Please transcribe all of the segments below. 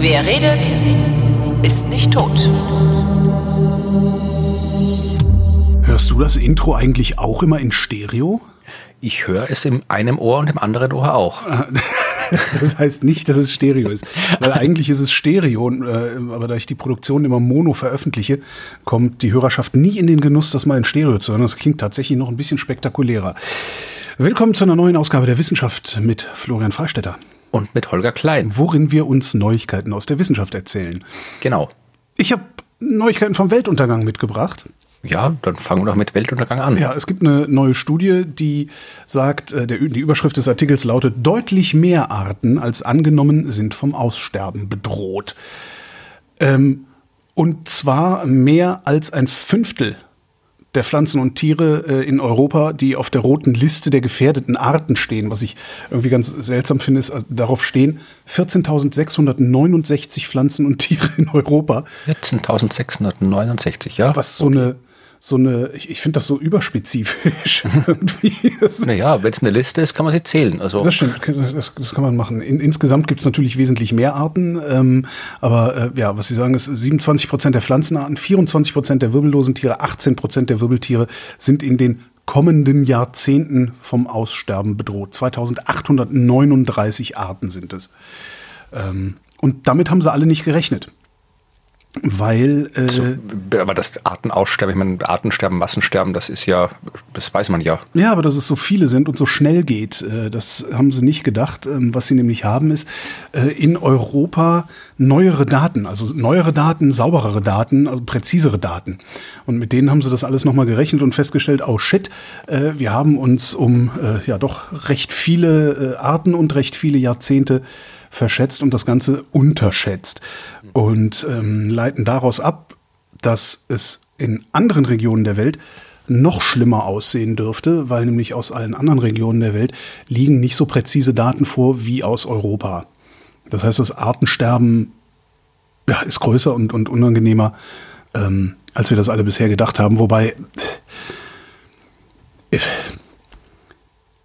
Wer redet, ist nicht tot. Hörst du das Intro eigentlich auch immer in Stereo? Ich höre es in einem Ohr und im anderen Ohr auch. Das heißt nicht, dass es Stereo ist. Weil eigentlich ist es Stereo, äh, aber da ich die Produktion immer mono veröffentliche, kommt die Hörerschaft nie in den Genuss, das mal in Stereo zu hören. Das klingt tatsächlich noch ein bisschen spektakulärer. Willkommen zu einer neuen Ausgabe der Wissenschaft mit Florian Freistetter. Und mit Holger Klein. Worin wir uns Neuigkeiten aus der Wissenschaft erzählen. Genau. Ich habe Neuigkeiten vom Weltuntergang mitgebracht. Ja, dann fangen wir doch mit Weltuntergang an. Ja, es gibt eine neue Studie, die sagt, äh, der, die Überschrift des Artikels lautet, deutlich mehr Arten als angenommen sind vom Aussterben bedroht. Ähm, und zwar mehr als ein Fünftel der Pflanzen und Tiere äh, in Europa, die auf der roten Liste der gefährdeten Arten stehen. Was ich irgendwie ganz seltsam finde, ist, äh, darauf stehen 14.669 Pflanzen und Tiere in Europa. 14.669, ja. Was so okay. eine so eine, ich, ich finde das so überspezifisch naja, wenn es eine Liste ist, kann man sie zählen. Also das stimmt, das, das kann man machen. In, insgesamt gibt es natürlich wesentlich mehr Arten, ähm, aber äh, ja, was Sie sagen ist, 27 Prozent der Pflanzenarten, 24 Prozent der wirbellosen Tiere, 18 Prozent der Wirbeltiere sind in den kommenden Jahrzehnten vom Aussterben bedroht. 2839 Arten sind es. Ähm, und damit haben sie alle nicht gerechnet. Weil. Äh, also, aber das Artenaussterben, ich meine, Artensterben, Massensterben, das ist ja, das weiß man ja. Ja, aber dass es so viele sind und so schnell geht, äh, das haben sie nicht gedacht. Ähm, was sie nämlich haben, ist äh, in Europa neuere Daten, also neuere Daten, sauberere Daten, also präzisere Daten. Und mit denen haben sie das alles nochmal gerechnet und festgestellt, oh shit, äh, wir haben uns um äh, ja doch recht viele äh, Arten und recht viele Jahrzehnte verschätzt und das Ganze unterschätzt. Und ähm, leiten daraus ab, dass es in anderen Regionen der Welt noch schlimmer aussehen dürfte, weil nämlich aus allen anderen Regionen der Welt liegen nicht so präzise Daten vor wie aus Europa. Das heißt, das Artensterben ja, ist größer und, und unangenehmer, ähm, als wir das alle bisher gedacht haben. Wobei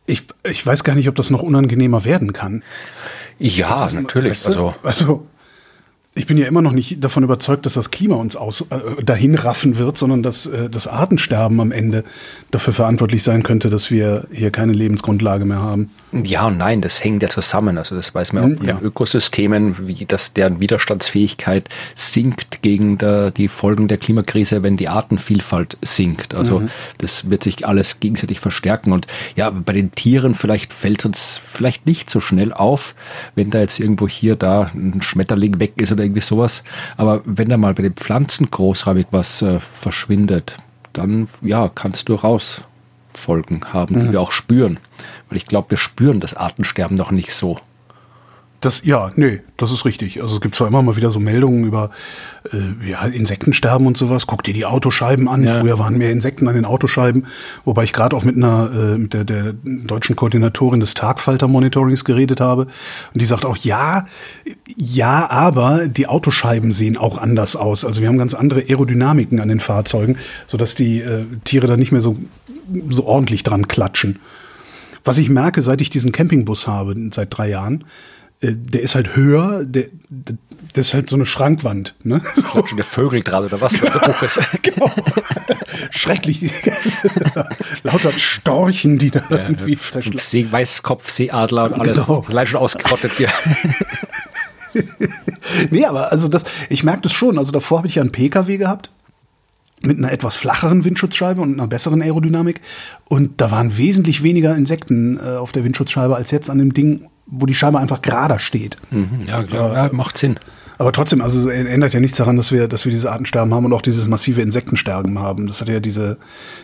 ich, ich weiß gar nicht, ob das noch unangenehmer werden kann. Ja, natürlich. Weißt du? Also, also ich bin ja immer noch nicht davon überzeugt, dass das Klima uns aus, äh, dahin raffen wird, sondern dass äh, das Artensterben am Ende dafür verantwortlich sein könnte, dass wir hier keine Lebensgrundlage mehr haben. Ja und nein, das hängt ja zusammen. Also das weiß man auch hm, ja. in Ökosystemen, wie das deren Widerstandsfähigkeit sinkt gegen der, die Folgen der Klimakrise, wenn die Artenvielfalt sinkt. Also mhm. das wird sich alles gegenseitig verstärken. Und ja, bei den Tieren vielleicht fällt uns vielleicht nicht so schnell auf, wenn da jetzt irgendwo hier da ein Schmetterling weg ist oder irgendwie sowas. Aber wenn da mal bei den Pflanzen großräumig was äh, verschwindet, dann ja, kannst du raus Folgen haben, die mhm. wir auch spüren. Weil ich glaube, wir spüren das Artensterben noch nicht so. Das, ja, nee, das ist richtig. Also es gibt zwar immer mal wieder so Meldungen über äh, ja, Insektensterben und sowas. Guck dir die Autoscheiben an. Ja. Früher waren mehr Insekten an den Autoscheiben. Wobei ich gerade auch mit einer äh, mit der, der deutschen Koordinatorin des Tagfalter-Monitorings geredet habe. Und die sagt auch, ja, ja, aber die Autoscheiben sehen auch anders aus. Also wir haben ganz andere Aerodynamiken an den Fahrzeugen, sodass die äh, Tiere da nicht mehr so, so ordentlich dran klatschen. Was ich merke, seit ich diesen Campingbus habe, seit drei Jahren, der ist halt höher, der, das ist halt so eine Schrankwand. Ne? Klatschen der Vögel dran oder was, was hoch ist. genau. Schrecklich. Lauter Storchen, die da ja, irgendwie zerschlagen. See, Weißkopf, Seeadler und alles. Genau. Allein schon ausgerottet hier. nee, aber also das, ich merke das schon. Also davor habe ich ja einen PKW gehabt mit einer etwas flacheren Windschutzscheibe und einer besseren Aerodynamik. Und da waren wesentlich weniger Insekten äh, auf der Windschutzscheibe als jetzt an dem Ding wo die Scheibe einfach gerade steht. Mhm, ja, klar, ja, macht Sinn. Aber trotzdem, also es ändert ja nichts daran, dass wir, dass wir diese Artensterben haben und auch dieses massive Insektensterben haben. Das hat ja diese,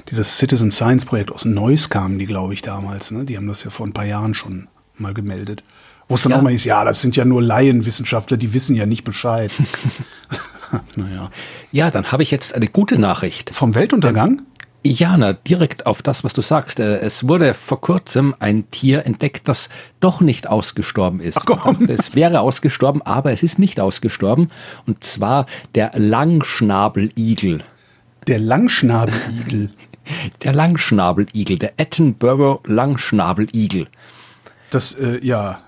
dieses Citizen Science Projekt aus Neuss kamen die, glaube ich, damals. Ne? Die haben das ja vor ein paar Jahren schon mal gemeldet. Wo es dann ja. auch mal ist, ja, das sind ja nur Laienwissenschaftler, die wissen ja nicht Bescheid. naja. Ja, dann habe ich jetzt eine gute Nachricht. Vom Weltuntergang? Jana, direkt auf das, was du sagst. Äh, es wurde vor kurzem ein Tier entdeckt, das doch nicht ausgestorben ist. Ach komm. Es wäre ausgestorben, aber es ist nicht ausgestorben. Und zwar der Langschnabeligel. Der Langschnabeligel. Der Langschnabeligel, der Attenborough Langschnabeligel. Das, äh, ja.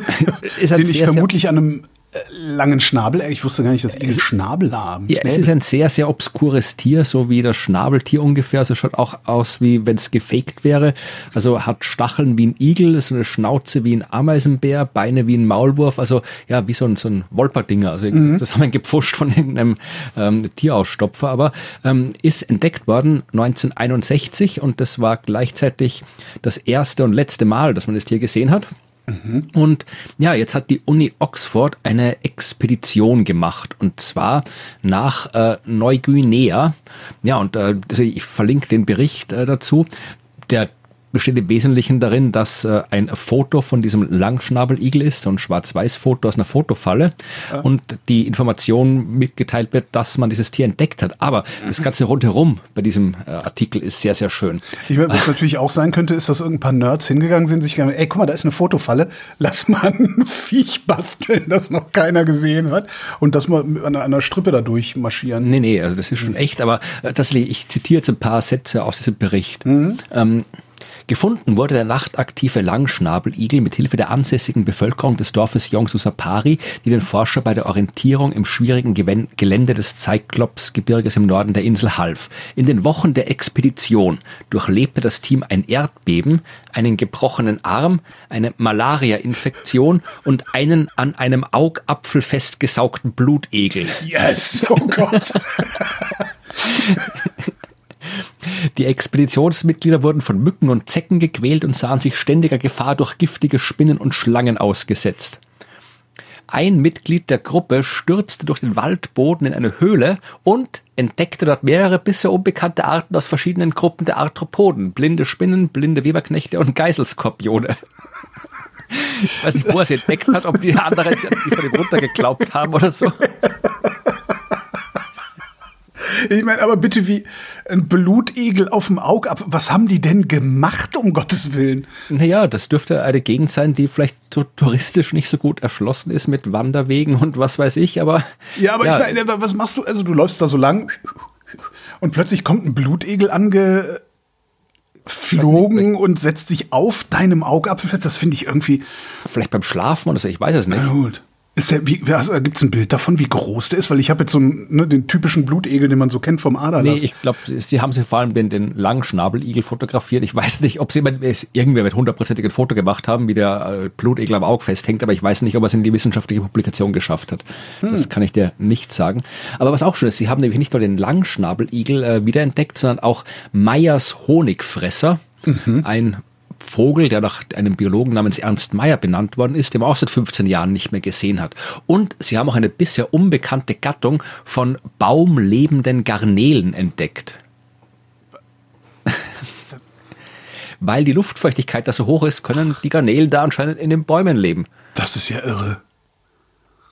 Den ich vermutlich an einem langen Schnabel, ich wusste gar nicht, dass Igel Schnabel haben. Ja, es ist ein sehr, sehr obskures Tier, so wie das Schnabeltier ungefähr. Also schaut auch aus, wie wenn es gefaked wäre. Also hat Stacheln wie ein Igel, so eine Schnauze wie ein Ameisenbär, Beine wie ein Maulwurf. Also ja, wie so ein, so ein Wolperdinger. Also zusammengepfuscht von irgendeinem ähm, Tierausstopfer. Aber ähm, ist entdeckt worden 1961 und das war gleichzeitig das erste und letzte Mal, dass man das Tier gesehen hat. Und ja, jetzt hat die Uni Oxford eine Expedition gemacht und zwar nach äh, Neuguinea. Ja, und äh, ich verlinke den Bericht äh, dazu. Der besteht im Wesentlichen darin, dass äh, ein Foto von diesem Langschnabeligel ist, so ein Schwarz-Weiß-Foto aus einer Fotofalle und die Information mitgeteilt wird, dass man dieses Tier entdeckt hat. Aber das Ganze rundherum bei diesem äh, Artikel ist sehr, sehr schön. Ich meine, was natürlich auch sein könnte, ist, dass irgendein paar Nerds hingegangen sind sich gedacht haben, ey, guck mal, da ist eine Fotofalle, lass mal ein Viech basteln, das noch keiner gesehen hat und das mal mit einer, Strippe da durchmarschieren. Nee, nee, also das ist schon echt, aber äh, tatsächlich, ich zitiere jetzt ein paar Sätze aus diesem Bericht. Ähm, Gefunden wurde der nachtaktive Langschnabeligel mit Hilfe der ansässigen Bevölkerung des Dorfes Yongsusapari, die den Forscher bei der Orientierung im schwierigen Gelände des Cyclops-Gebirges im Norden der Insel half. In den Wochen der Expedition durchlebte das Team ein Erdbeben, einen gebrochenen Arm, eine Malaria-Infektion und einen an einem Augapfel festgesaugten Blutegel. Yes, oh Gott. Die Expeditionsmitglieder wurden von Mücken und Zecken gequält und sahen sich ständiger Gefahr durch giftige Spinnen und Schlangen ausgesetzt. Ein Mitglied der Gruppe stürzte durch den Waldboden in eine Höhle und entdeckte dort mehrere bisher unbekannte Arten aus verschiedenen Gruppen der Arthropoden. Blinde Spinnen, blinde Weberknechte und Geiselskorpione. Ich weiß nicht, wo er sie entdeckt hat, ob die anderen die von ihm runtergeklaubt haben oder so. Ich meine, aber bitte wie ein Blutegel auf dem Augapfel. Was haben die denn gemacht, um Gottes Willen? Naja, das dürfte eine Gegend sein, die vielleicht so touristisch nicht so gut erschlossen ist mit Wanderwegen und was weiß ich, aber. Ja, aber ich meine, was machst du? Also du läufst da so lang und plötzlich kommt ein Blutegel angeflogen und setzt sich auf deinem Augapfel fest. Das finde ich irgendwie. Vielleicht beim Schlafen oder so, ich weiß es nicht. Na gut. Ist der, wie, also, gibt es ein Bild davon, wie groß der ist? Weil ich habe jetzt so einen, ne, den typischen Blutegel, den man so kennt vom Nee, Aderlass. ich glaube, sie haben sich vor allem den, den langen Schnabeligel fotografiert. Ich weiß nicht, ob sie jemand- irgendwer mit hundertprozentigen Foto gemacht haben, wie der äh, Blutegel am Auge festhängt, aber ich weiß nicht, ob er es in die wissenschaftliche Publikation geschafft hat. Das kann ich dir nicht sagen. Aber was auch schön ist, sie haben nämlich nicht nur den Langschnabeligel äh, wiederentdeckt, sondern auch Meyers Honigfresser, ein Vogel, der nach einem Biologen namens Ernst Meyer benannt worden ist, den man auch seit 15 Jahren nicht mehr gesehen hat. Und sie haben auch eine bisher unbekannte Gattung von baumlebenden Garnelen entdeckt. Weil die Luftfeuchtigkeit da so hoch ist, können die Garnelen da anscheinend in den Bäumen leben. Das ist ja irre.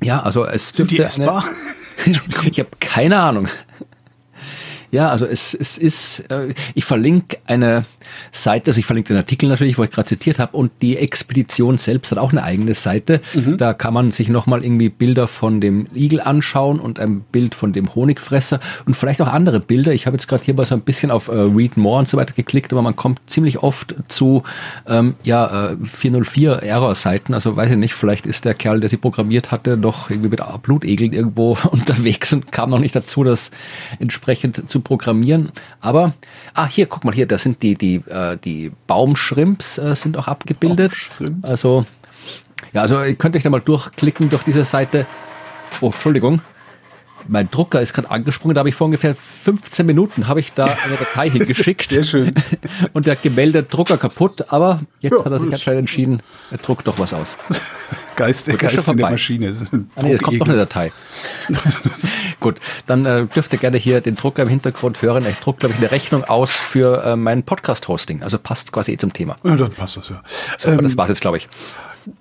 Ja, also es Sind die essbar? Ich habe keine Ahnung. Ja, also es, es ist, äh, ich verlinke eine Seite, also ich verlinke den Artikel natürlich, wo ich gerade zitiert habe, und die Expedition selbst hat auch eine eigene Seite. Da kann man sich nochmal irgendwie Bilder von dem Igel anschauen und ein Bild von dem Honigfresser und vielleicht auch andere Bilder. Ich habe jetzt gerade hier mal so ein bisschen auf äh, Read More und so weiter geklickt, aber man kommt ziemlich oft zu ähm, ja, äh, 404 Error-Seiten. Also weiß ich nicht, vielleicht ist der Kerl, der sie programmiert hatte, noch irgendwie mit Blutegeln irgendwo unterwegs und kam noch nicht dazu, das entsprechend zu programmieren. Aber, ah, hier, guck mal hier, da sind die, die, äh, die Baumschrimps äh, sind auch abgebildet. Baumschrimps? Also, ja, also ihr könnt euch da mal durchklicken durch diese Seite. Oh, Entschuldigung. Mein Drucker ist gerade angesprungen, da habe ich vor ungefähr 15 Minuten habe ich da eine Datei hingeschickt. Sehr schön. Und der gemeldet Drucker kaputt, aber jetzt Ja, hat er sich anscheinend entschieden, er druckt doch was aus. Geist, Gut, Geist in der. Maschine. Ah, nee, da kommt noch eine Datei. Gut, dann äh, dürft ihr gerne hier den Drucker im Hintergrund hören. Ich druck, glaube ich, eine Rechnung aus für äh, mein Podcast-Hosting. Also passt quasi eh zum Thema. Ja, dann passt das ja. So, aber Ähm, das war's jetzt, glaube ich.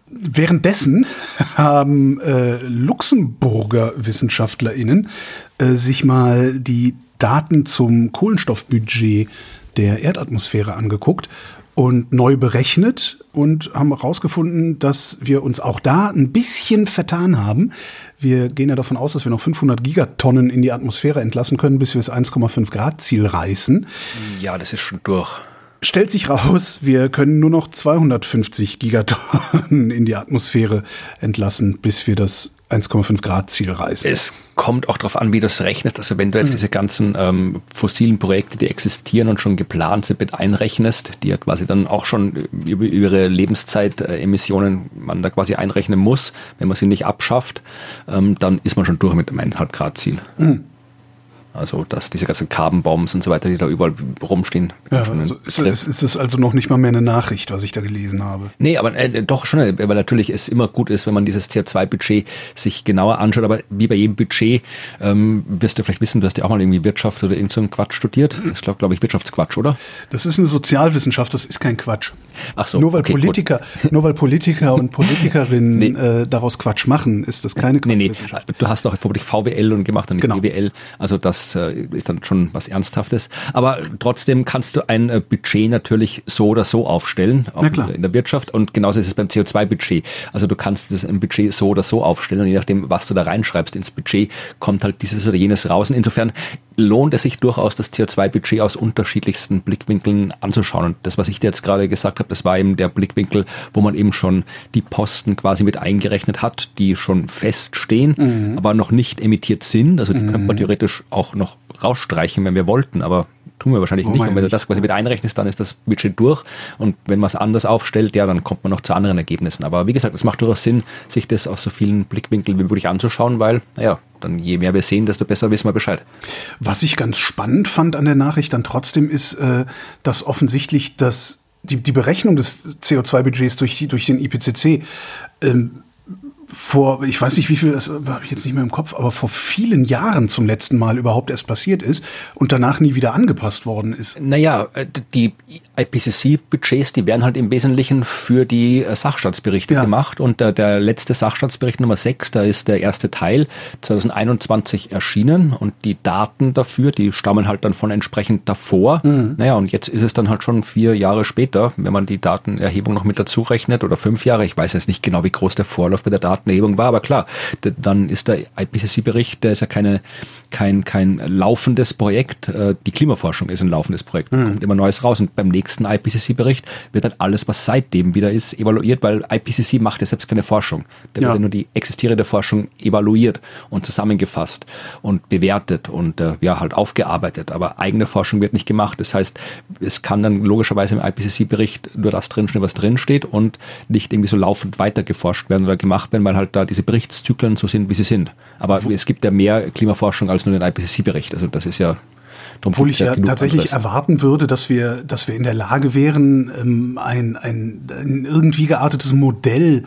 Währenddessen haben äh, Luxemburger WissenschaftlerInnen äh, sich mal die Daten zum Kohlenstoffbudget der Erdatmosphäre angeguckt und neu berechnet und haben herausgefunden, dass wir uns auch da ein bisschen vertan haben. Wir gehen ja davon aus, dass wir noch 500 Gigatonnen in die Atmosphäre entlassen können, bis wir das 1,5 Grad Ziel reißen. Ja, das ist schon durch. Stellt sich raus, wir können nur noch 250 Gigatonnen in die Atmosphäre entlassen, bis wir das 1,5 Grad Ziel reißen. Es kommt auch darauf an, wie du es rechnest. Also wenn du jetzt mhm. diese ganzen ähm, fossilen Projekte, die existieren und schon geplant sind, mit einrechnest, die ja quasi dann auch schon über, ihre Lebenszeit äh, man da quasi einrechnen muss, wenn man sie nicht abschafft, ähm, dann ist man schon durch mit dem 1,5 Grad Ziel. Mhm. Also dass diese ganzen Carbon Bombs und so weiter, die da überall rumstehen. Ja, also ist, ist, ist es also noch nicht mal mehr eine Nachricht, was ich da gelesen habe. Nee, aber äh, doch schon, weil natürlich es immer gut ist, wenn man dieses CO2-Budget sich genauer anschaut. Aber wie bei jedem Budget ähm, wirst du vielleicht wissen, du hast ja auch mal irgendwie Wirtschaft oder irgend so einen Quatsch studiert. Das ist, glaube glaub ich, Wirtschaftsquatsch, oder? Das ist eine Sozialwissenschaft, das ist kein Quatsch. Ach so. Nur weil okay, Politiker, nur weil Politiker und Politikerinnen nee. äh, daraus Quatsch machen, ist das keine Quatschwissenschaft. Nee, nee. Du hast doch vermutlich VWL und gemacht und nicht genau. BWL. Also das das äh, ist dann schon was Ernsthaftes. Aber trotzdem kannst du ein äh, Budget natürlich so oder so aufstellen, auch in der Wirtschaft. Und genauso ist es beim CO2-Budget. Also du kannst das ein Budget so oder so aufstellen und je nachdem, was du da reinschreibst ins Budget, kommt halt dieses oder jenes raus. Und insofern lohnt es sich durchaus, das CO2-Budget aus unterschiedlichsten Blickwinkeln anzuschauen. Und das, was ich dir jetzt gerade gesagt habe, das war eben der Blickwinkel, wo man eben schon die Posten quasi mit eingerechnet hat, die schon feststehen, mhm. aber noch nicht emittiert sind. Also die mhm. könnte man theoretisch auch noch rausstreichen, wenn wir wollten, aber tun wir wahrscheinlich oh nicht. Und wenn du das quasi mit einrechnest, dann ist das Budget durch. Und wenn man es anders aufstellt, ja, dann kommt man noch zu anderen Ergebnissen. Aber wie gesagt, es macht durchaus Sinn, sich das aus so vielen Blickwinkeln wie möglich anzuschauen, weil, naja, dann je mehr wir sehen, desto besser wissen wir Bescheid. Was ich ganz spannend fand an der Nachricht dann trotzdem ist, äh, dass offensichtlich das, die, die Berechnung des CO2-Budgets durch, durch den IPCC ähm, vor, ich weiß nicht wie viel, das habe ich jetzt nicht mehr im Kopf, aber vor vielen Jahren zum letzten Mal überhaupt erst passiert ist und danach nie wieder angepasst worden ist. Naja, äh, die IPCC-Budgets, die werden halt im Wesentlichen für die äh, Sachstandsberichte ja. gemacht und der, der letzte Sachstandsbericht Nummer 6, da ist der erste Teil 2021 erschienen und die Daten dafür, die stammen halt dann von entsprechend davor. Mhm. Naja, und jetzt ist es dann halt schon vier Jahre später, wenn man die Datenerhebung noch mit dazu rechnet oder fünf Jahre, ich weiß jetzt nicht genau, wie groß der Vorlauf bei der Daten Datenerhebung war, aber klar, dann ist der IPCC-Bericht, der ist ja keine, kein, kein laufendes Projekt. Äh, die Klimaforschung ist ein laufendes Projekt. Mhm. kommt immer Neues raus. Und beim nächsten IPCC-Bericht wird dann alles, was seitdem wieder ist, evaluiert, weil IPCC macht ja selbst keine Forschung. Da ja. wird ja nur die existierende Forschung evaluiert und zusammengefasst und bewertet und äh, ja halt aufgearbeitet. Aber eigene Forschung wird nicht gemacht. Das heißt, es kann dann logischerweise im IPCC-Bericht nur das drinstehen, was drinsteht und nicht irgendwie so laufend weiter geforscht werden oder gemacht werden, weil halt da diese Berichtszyklen so sind, wie sie sind. Aber es gibt ja mehr Klimaforschung als nur den IPCC-Bericht. Also das ist ja obwohl ich ja tatsächlich anderes. erwarten würde, dass wir, dass wir in der Lage wären, ähm, ein, ein, ein irgendwie geartetes Modell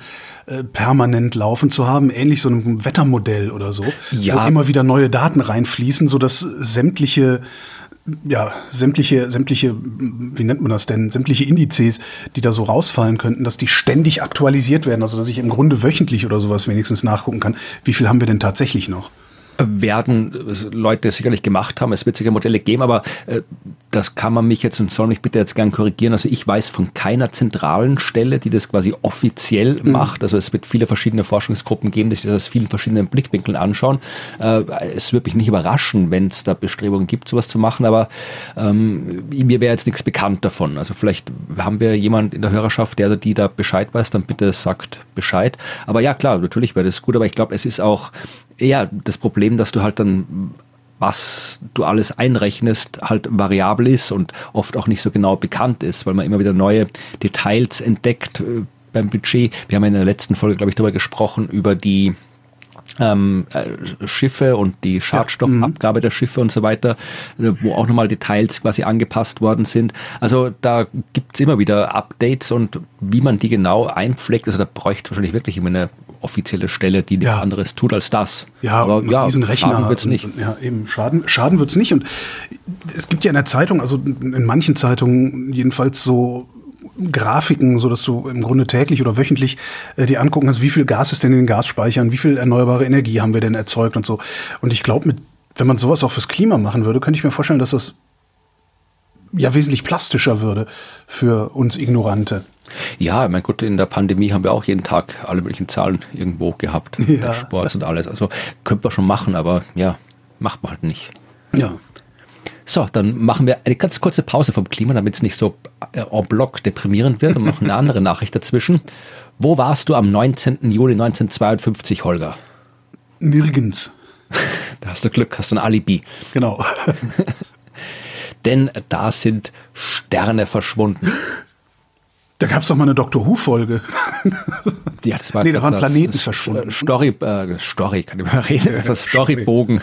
äh, permanent laufen zu haben, ähnlich so einem Wettermodell oder so, ja. wo immer wieder neue Daten reinfließen, so dass sämtliche ja, sämtliche, sämtliche, wie nennt man das denn, sämtliche Indizes, die da so rausfallen könnten, dass die ständig aktualisiert werden, also dass ich im Grunde wöchentlich oder sowas wenigstens nachgucken kann, wie viel haben wir denn tatsächlich noch? Werden Leute sicherlich gemacht haben. Es wird sicher Modelle geben, aber äh, das kann man mich jetzt und soll mich bitte jetzt gern korrigieren. Also ich weiß von keiner zentralen Stelle, die das quasi offiziell mhm. macht. Also es wird viele verschiedene Forschungsgruppen geben, die sich das aus vielen verschiedenen Blickwinkeln anschauen. Äh, es wird mich nicht überraschen, wenn es da Bestrebungen gibt, sowas zu machen, aber ähm, mir wäre jetzt nichts bekannt davon. Also vielleicht haben wir jemand in der Hörerschaft, der oder die da Bescheid weiß, dann bitte sagt Bescheid. Aber ja, klar, natürlich wäre das gut, aber ich glaube, es ist auch eher das Problem, dass du halt dann was du alles einrechnest, halt variabel ist und oft auch nicht so genau bekannt ist, weil man immer wieder neue Details entdeckt äh, beim Budget. Wir haben in der letzten Folge, glaube ich, darüber gesprochen, über die ähm, äh, Schiffe und die Schadstoffabgabe ja, mhm. der Schiffe und so weiter, äh, wo auch nochmal Details quasi angepasst worden sind. Also da gibt's immer wieder Updates und wie man die genau einpflegt, also da bräuchte es wahrscheinlich wirklich immer eine offizielle Stelle, die nichts ja. anderes tut als das. Ja, aber ja, diesen Rechner schaden wird's nicht. Ja, eben schaden, schaden wird's nicht. Und es gibt ja in der Zeitung, also in manchen Zeitungen jedenfalls so Grafiken, so dass du im Grunde täglich oder wöchentlich äh, dir angucken kannst, wie viel Gas ist denn in den Gasspeichern, wie viel erneuerbare Energie haben wir denn erzeugt und so. Und ich glaube, wenn man sowas auch fürs Klima machen würde, könnte ich mir vorstellen, dass das ja wesentlich plastischer würde für uns Ignorante. Ja, mein Gott, in der Pandemie haben wir auch jeden Tag alle möglichen Zahlen irgendwo gehabt, ja. Sports und alles. Also könnte man schon machen, aber ja, macht man halt nicht. Ja. So, dann machen wir eine ganz kurze Pause vom Klima, damit es nicht so äh, en bloc deprimierend wird und machen eine andere Nachricht dazwischen. Wo warst du am 19. Juli 1952, Holger? Nirgends. Da hast du Glück, hast du ein Alibi. Genau. Denn da sind Sterne verschwunden. Da gab es doch mal eine Doctor Who-Folge. Ja, das war, nee, da waren das, Planeten das verschwunden. Story, äh, Story, kann ich mal reden. Das ist Storybogen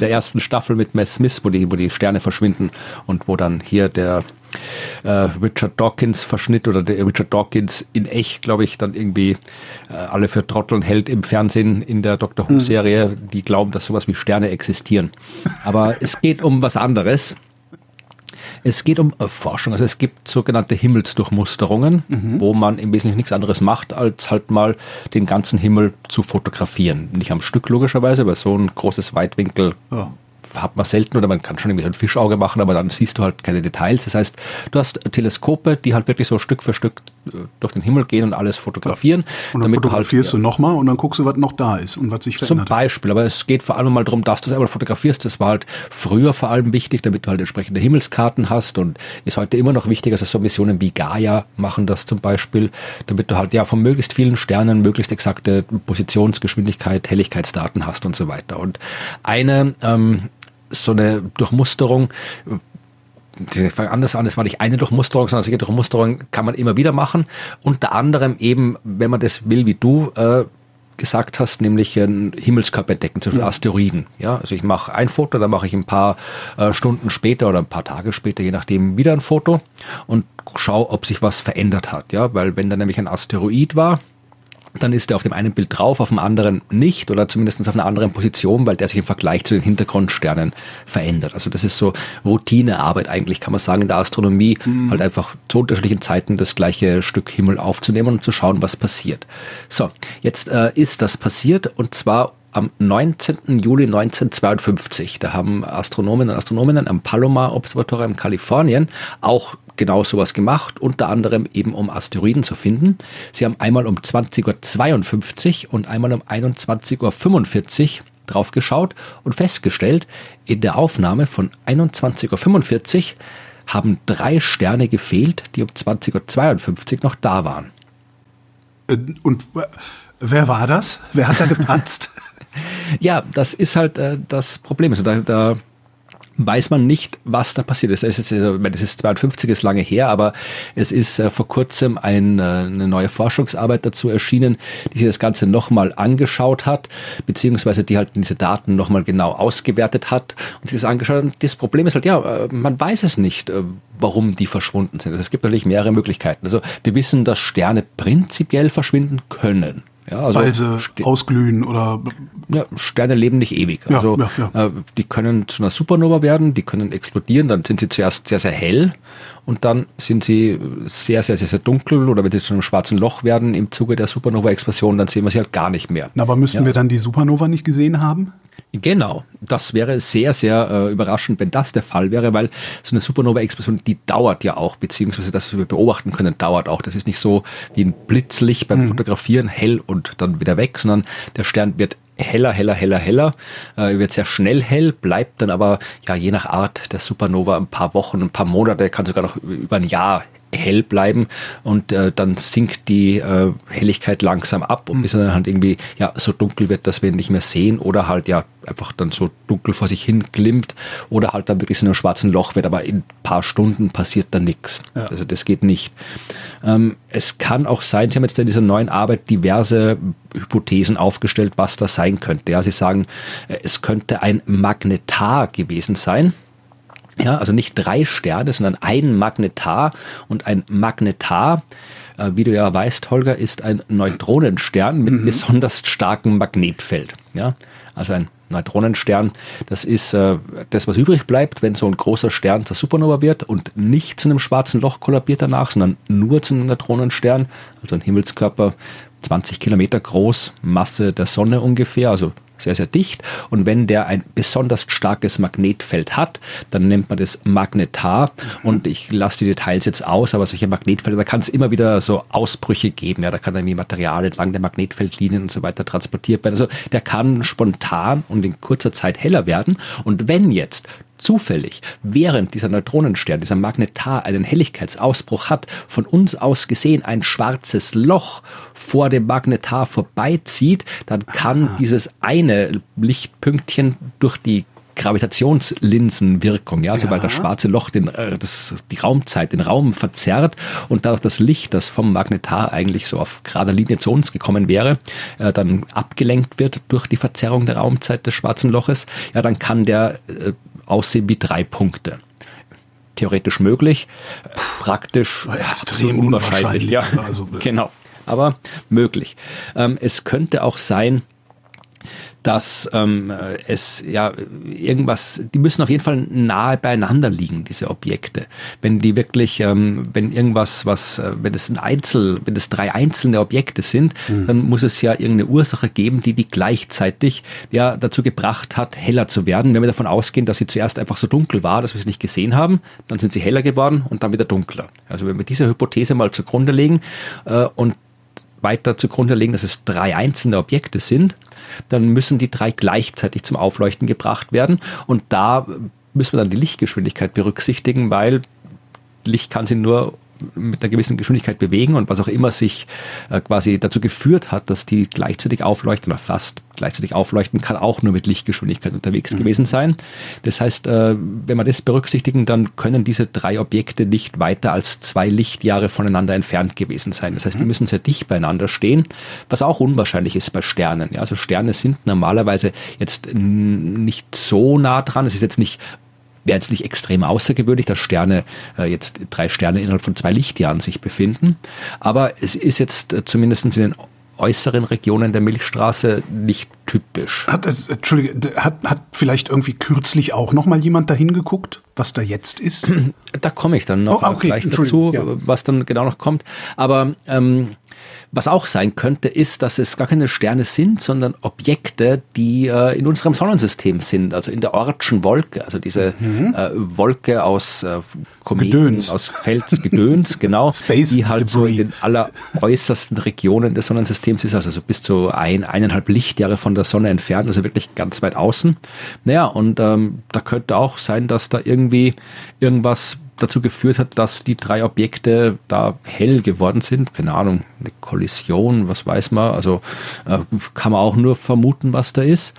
der ersten Staffel mit Matt Smith, wo die, wo die Sterne verschwinden und wo dann hier der äh, Richard Dawkins Verschnitt oder der Richard Dawkins in echt, glaube ich, dann irgendwie äh, alle für Trotteln hält im Fernsehen in der Doctor Who Serie, die glauben, dass sowas wie Sterne existieren. Aber es geht um was anderes. Es geht um äh, Forschung. Also es gibt sogenannte Himmelsdurchmusterungen, mhm. wo man im Wesentlichen nichts anderes macht, als halt mal den ganzen Himmel zu fotografieren. Nicht am Stück logischerweise, weil so ein großes Weitwinkel ja hat man selten oder man kann schon irgendwie ein Fischauge machen, aber dann siehst du halt keine Details. Das heißt, du hast Teleskope, die halt wirklich so Stück für Stück äh, durch den Himmel gehen und alles fotografieren. Und dann fotografierst du, halt, du nochmal und dann guckst du, was noch da ist und was sich verändert. Zum Beispiel, aber es geht vor allem mal darum, dass du es einmal fotografierst. Das war halt früher vor allem wichtig, damit du halt entsprechende Himmelskarten hast und ist heute immer noch wichtig, also so Missionen wie Gaia machen das zum Beispiel, damit du halt ja von möglichst vielen Sternen möglichst exakte Positionsgeschwindigkeit, Helligkeitsdaten hast und so weiter. Und eine ähm, so eine Durchmusterung, ich fange anders an, es war nicht eine Durchmusterung, sondern solche Durchmusterung kann man immer wieder machen. Unter anderem eben, wenn man das will, wie du äh, gesagt hast, nämlich einen Himmelskörper entdecken, zum Beispiel ja. Asteroiden. Ja, also ich mache ein Foto, dann mache ich ein paar äh, Stunden später oder ein paar Tage später, je nachdem, wieder ein Foto und schaue, ob sich was verändert hat. Ja, weil wenn da nämlich ein Asteroid war, dann ist er auf dem einen Bild drauf, auf dem anderen nicht oder zumindest auf einer anderen Position, weil der sich im Vergleich zu den Hintergrundsternen verändert. Also das ist so Routinearbeit eigentlich, kann man sagen, in der Astronomie, mhm. halt einfach zu unterschiedlichen Zeiten das gleiche Stück Himmel aufzunehmen und zu schauen, was passiert. So, jetzt äh, ist das passiert und zwar am 19. Juli 1952. Da haben Astronomen und Astronominnen am Palomar Observatorium in Kalifornien auch genau sowas gemacht, unter anderem eben um Asteroiden zu finden. Sie haben einmal um 20.52 Uhr und einmal um 21.45 Uhr drauf geschaut und festgestellt, in der Aufnahme von 21.45 Uhr haben drei Sterne gefehlt, die um 20.52 Uhr noch da waren. Äh, und wer war das? Wer hat da gepatzt? ja, das ist halt äh, das Problem. Also da, da weiß man nicht, was da passiert ist. Das ist, jetzt, das ist 52 ist lange her, aber es ist äh, vor kurzem äh, eine neue Forschungsarbeit dazu erschienen, die sich das Ganze nochmal angeschaut hat, beziehungsweise die halt diese Daten nochmal genau ausgewertet hat und sich das angeschaut hat. Das Problem ist halt, ja, äh, man weiß es nicht, warum die verschwunden sind. Also es gibt natürlich mehrere Möglichkeiten. Also wir wissen, dass Sterne prinzipiell verschwinden können. Ja, also Weil sie ausglühen oder. Ja, Sterne leben nicht ewig. Also ja, ja, äh, die können zu einer Supernova werden, die können explodieren, dann sind sie zuerst sehr, sehr hell und dann sind sie sehr, sehr, sehr, sehr dunkel oder wenn sie zu einem schwarzen Loch werden im Zuge der Supernova-Explosion, dann sehen wir sie halt gar nicht mehr. Na, aber müssten wir dann die Supernova nicht gesehen haben? Genau, das wäre sehr, sehr äh, überraschend, wenn das der Fall wäre, weil so eine Supernova-Explosion, die dauert ja auch, beziehungsweise das, was wir beobachten können, dauert auch. Das ist nicht so wie ein Blitzlicht beim mhm. Fotografieren, hell und dann wieder weg, sondern der Stern wird heller, heller, heller, heller, äh, wird sehr schnell hell, bleibt dann aber ja je nach Art der Supernova ein paar Wochen, ein paar Monate, kann sogar noch über ein Jahr hell bleiben und äh, dann sinkt die äh, Helligkeit langsam ab und mhm. bis dann halt irgendwie ja so dunkel wird, dass wir ihn nicht mehr sehen oder halt ja einfach dann so dunkel vor sich hin glimmt oder halt dann wirklich so einem schwarzen Loch wird, aber in ein paar Stunden passiert da nichts. Ja. Also das geht nicht. Ähm, es kann auch sein, Sie haben jetzt in dieser neuen Arbeit diverse Hypothesen aufgestellt, was das sein könnte. Ja, Sie sagen, äh, es könnte ein Magnetar gewesen sein ja, also nicht drei Sterne, sondern ein Magnetar und ein Magnetar, äh, wie du ja weißt, Holger, ist ein Neutronenstern mit mhm. besonders starkem Magnetfeld. Ja, also ein Neutronenstern, das ist äh, das, was übrig bleibt, wenn so ein großer Stern zur Supernova wird und nicht zu einem schwarzen Loch kollabiert danach, sondern nur zu einem Neutronenstern, also ein Himmelskörper 20 Kilometer groß, Masse der Sonne ungefähr, also sehr, sehr dicht. Und wenn der ein besonders starkes Magnetfeld hat, dann nennt man das Magnetar. Und ich lasse die Details jetzt aus, aber solche Magnetfelder, da kann es immer wieder so Ausbrüche geben. Ja, da kann irgendwie Material entlang der Magnetfeldlinien und so weiter transportiert werden. Also der kann spontan und in kurzer Zeit heller werden. Und wenn jetzt zufällig während dieser Neutronenstern, dieser Magnetar einen Helligkeitsausbruch hat, von uns aus gesehen ein schwarzes Loch vor dem Magnetar vorbeizieht, dann kann Aha. dieses eine Lichtpünktchen durch die Gravitationslinsenwirkung, ja, sobald ja. das schwarze Loch den, äh, das, die Raumzeit, den Raum verzerrt und dadurch das Licht, das vom Magnetar eigentlich so auf gerader Linie zu uns gekommen wäre, äh, dann abgelenkt wird durch die Verzerrung der Raumzeit des schwarzen Loches, ja, dann kann der äh, aussehen wie drei Punkte. Theoretisch möglich, praktisch extrem unwahrscheinlich. Ja, also, genau. Aber möglich. Ähm, es könnte auch sein, dass ähm, es ja irgendwas, die müssen auf jeden Fall nahe beieinander liegen, diese Objekte. Wenn die wirklich, ähm, wenn irgendwas, was, äh, wenn es ein Einzel, wenn es drei einzelne Objekte sind, mhm. dann muss es ja irgendeine Ursache geben, die die gleichzeitig ja dazu gebracht hat, heller zu werden. Wenn wir davon ausgehen, dass sie zuerst einfach so dunkel war, dass wir sie nicht gesehen haben, dann sind sie heller geworden und dann wieder dunkler. Also wenn wir diese Hypothese mal zugrunde legen äh, und weiter zugrunde legen, dass es drei einzelne Objekte sind, dann müssen die drei gleichzeitig zum Aufleuchten gebracht werden. Und da müssen wir dann die Lichtgeschwindigkeit berücksichtigen, weil Licht kann sie nur mit einer gewissen Geschwindigkeit bewegen und was auch immer sich äh, quasi dazu geführt hat, dass die gleichzeitig aufleuchten oder fast gleichzeitig aufleuchten, kann auch nur mit Lichtgeschwindigkeit unterwegs mhm. gewesen sein. Das heißt, äh, wenn wir das berücksichtigen, dann können diese drei Objekte nicht weiter als zwei Lichtjahre voneinander entfernt gewesen sein. Das heißt, die mhm. müssen sehr dicht beieinander stehen, was auch unwahrscheinlich ist bei Sternen. Ja, also Sterne sind normalerweise jetzt nicht so nah dran. Es ist jetzt nicht wäre jetzt nicht extrem außergewöhnlich, dass Sterne äh, jetzt drei Sterne innerhalb von zwei Lichtjahren sich befinden. Aber es ist jetzt äh, zumindest in den äußeren Regionen der Milchstraße nicht typisch. Hat es, Entschuldige, hat, hat vielleicht irgendwie kürzlich auch noch mal jemand dahin geguckt, was da jetzt ist? Da komme ich dann noch oh, okay, gleich dazu, ja. was dann genau noch kommt. Aber ähm, was auch sein könnte, ist, dass es gar keine Sterne sind, sondern Objekte, die äh, in unserem Sonnensystem sind, also in der Ortschen Wolke, also diese mhm. äh, Wolke aus äh, Kometen, Gedöns. aus Felsgedöns, genau, Space die halt Debris. so in den alleräußersten Regionen des Sonnensystems ist, also so bis zu ein, eineinhalb Lichtjahre von der Sonne entfernt, also wirklich ganz weit außen. Naja, und ähm, da könnte auch sein, dass da irgendwie irgendwas dazu geführt hat, dass die drei Objekte da hell geworden sind. Keine Ahnung, eine Kollision, was weiß man. Also äh, kann man auch nur vermuten, was da ist.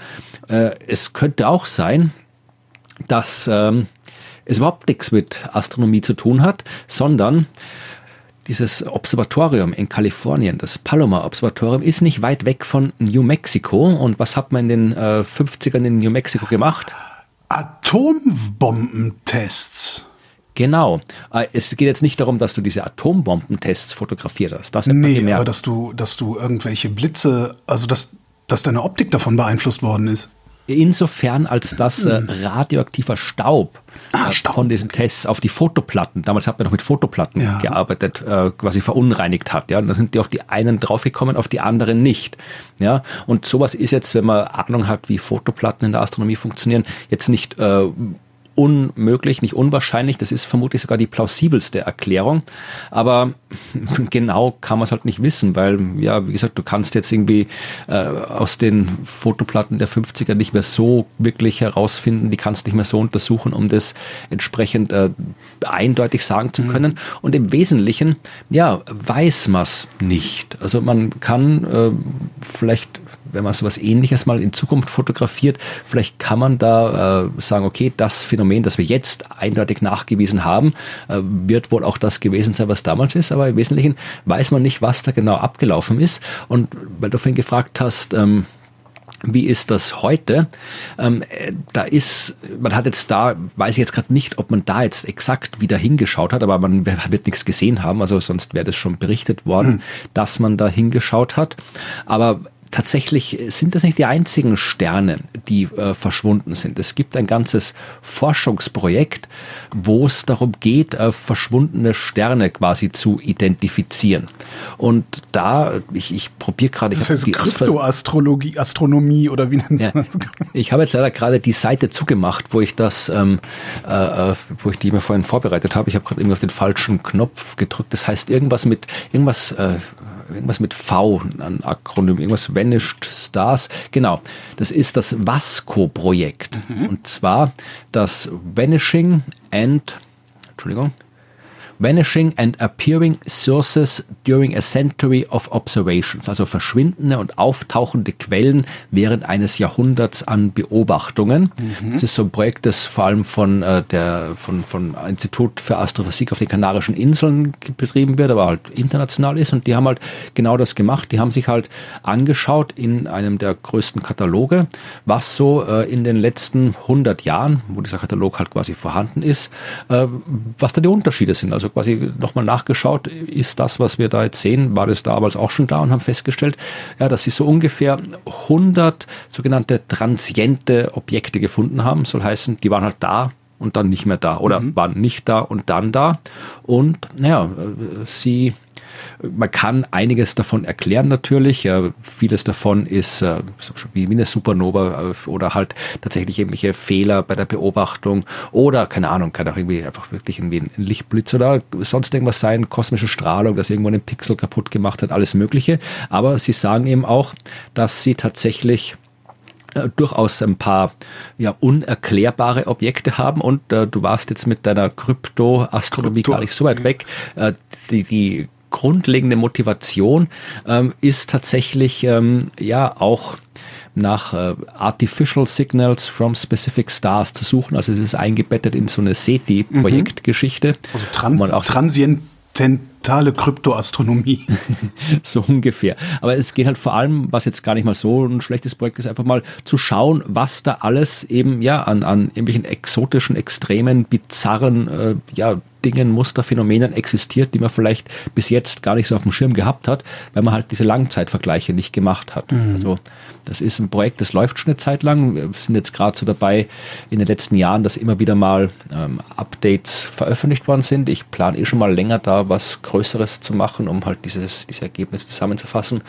Äh, es könnte auch sein, dass ähm, es überhaupt nichts mit Astronomie zu tun hat, sondern dieses Observatorium in Kalifornien, das Palomar Observatorium, ist nicht weit weg von New Mexico. Und was hat man in den äh, 50ern in New Mexico gemacht? Atombombentests. Genau. Äh, es geht jetzt nicht darum, dass du diese Atombombentests fotografiert hast. Das nee, aber dass du, dass du irgendwelche Blitze, also dass, dass deine Optik davon beeinflusst worden ist. Insofern, als dass äh, hm. radioaktiver Staub, ah, äh, Staub, von diesen Tests auf die Fotoplatten, damals hat man noch mit Fotoplatten ja. gearbeitet, äh, quasi verunreinigt hat. Ja, und da sind die auf die einen draufgekommen, auf die anderen nicht. Ja, und sowas ist jetzt, wenn man Ahnung hat, wie Fotoplatten in der Astronomie funktionieren, jetzt nicht unmöglich, nicht unwahrscheinlich. Das ist vermutlich sogar die plausibelste Erklärung. Aber genau kann man es halt nicht wissen, weil, ja, wie gesagt, du kannst jetzt irgendwie äh, aus den Fotoplatten der 50er nicht mehr so wirklich herausfinden, die kannst nicht mehr so untersuchen, um das entsprechend äh, eindeutig sagen zu mhm. können. Mhm. Und im Wesentlichen, ja, weiß man es nicht. Also man kann äh, vielleicht wenn man sowas ähnliches mal in Zukunft fotografiert, vielleicht kann man da äh, sagen, okay, das Phänomen, das wir jetzt eindeutig nachgewiesen haben, äh, wird wohl auch das gewesen sein, was damals ist, aber im Wesentlichen weiß man nicht, was da genau abgelaufen ist. Und weil du vorhin gefragt hast, ähm, wie ist das heute? Ähm, äh, da ist, man hat jetzt da, weiß ich jetzt gerade nicht, ob man da jetzt exakt wieder hingeschaut hat, aber man wird nichts gesehen haben, also sonst wäre das schon berichtet worden, mhm. dass man da hingeschaut hat. Aber tatsächlich sind das nicht die einzigen Sterne, die äh, verschwunden sind. Es gibt ein ganzes Forschungsprojekt, wo es darum geht, äh, verschwundene Sterne quasi zu identifizieren. Und da, ich, ich probiere gerade. Das heißt Kryptoastrologie, Astronomie oder wie nennt man das? Ich habe jetzt leider gerade die Seite zugemacht, wo ich das, ähm, äh, äh wo ich die mir vorhin vorbereitet habe. Ich habe gerade irgendwie auf den falschen Knopf gedrückt. Das heißt irgendwas mit irgendwas. Äh, irgendwas mit V, ein Akronym, irgendwas Vanished Stars. Genau, das ist das Vasco-Projekt. Mhm. Und zwar das Vanishing and, Entschuldigung, Vanishing and Appearing Sources during a Century of Observations, also verschwindende und auftauchende Quellen während eines Jahrhunderts an Beobachtungen. Mhm. Das ist so ein Projekt, das vor allem von äh, der von, von Institut für Astrophysik auf den Kanarischen Inseln betrieben wird, aber halt international ist. Und die haben halt genau das gemacht. Die haben sich halt angeschaut in einem der größten Kataloge, was so äh, in den letzten 100 Jahren, wo dieser Katalog halt quasi vorhanden ist, äh, was da die Unterschiede sind. Also quasi nochmal nachgeschaut, ist das, was wir da jetzt sehen, war das damals auch schon da und haben festgestellt, ja, dass sie so ungefähr 100 sogenannte transiente Objekte gefunden haben. Soll heißen, die waren halt da und dann nicht mehr da oder mhm. waren nicht da und dann da. Und naja, sie man kann einiges davon erklären natürlich. vieles davon ist äh, wie eine Supernova äh, oder halt tatsächlich irgendwelche Fehler bei der Beobachtung oder keine Ahnung, kann auch irgendwie einfach wirklich irgendwie ein Lichtblitz oder sonst irgendwas sein, kosmische Strahlung, das irgendwo einen Pixel kaputt gemacht hat, alles Mögliche. Aber sie sagen eben auch, dass sie tatsächlich äh, durchaus ein paar ja, unerklärbare Objekte haben und äh, du warst jetzt mit deiner Krypto-Astronomie Krypto. gar nicht so weit weg. Äh, die, die grundlegende Motivation ähm, ist tatsächlich ähm, ja auch nach äh, Artificial Signals from Specific Stars zu suchen. Also es ist eingebettet in so eine SETI-Projektgeschichte. Mhm. Also trans auch transzendentale Kryptoastronomie. so ungefähr. Aber es geht halt vor allem, was jetzt gar nicht mal so ein schlechtes Projekt ist, einfach mal zu schauen, was da alles eben ja an, an irgendwelchen exotischen, extremen, bizarren äh, ja, Dingen, Musterphänomenen existiert, die man vielleicht bis jetzt gar nicht so auf dem Schirm gehabt hat, weil man halt diese Langzeitvergleiche nicht gemacht hat. Mhm. Also das ist ein Projekt, das läuft schon eine Zeit lang. Wir sind jetzt gerade so dabei in den letzten Jahren, dass immer wieder mal ähm, Updates veröffentlicht worden sind. Ich plane eh schon mal länger da was Größeres zu machen, um halt dieses, diese Ergebnisse zusammenzufassen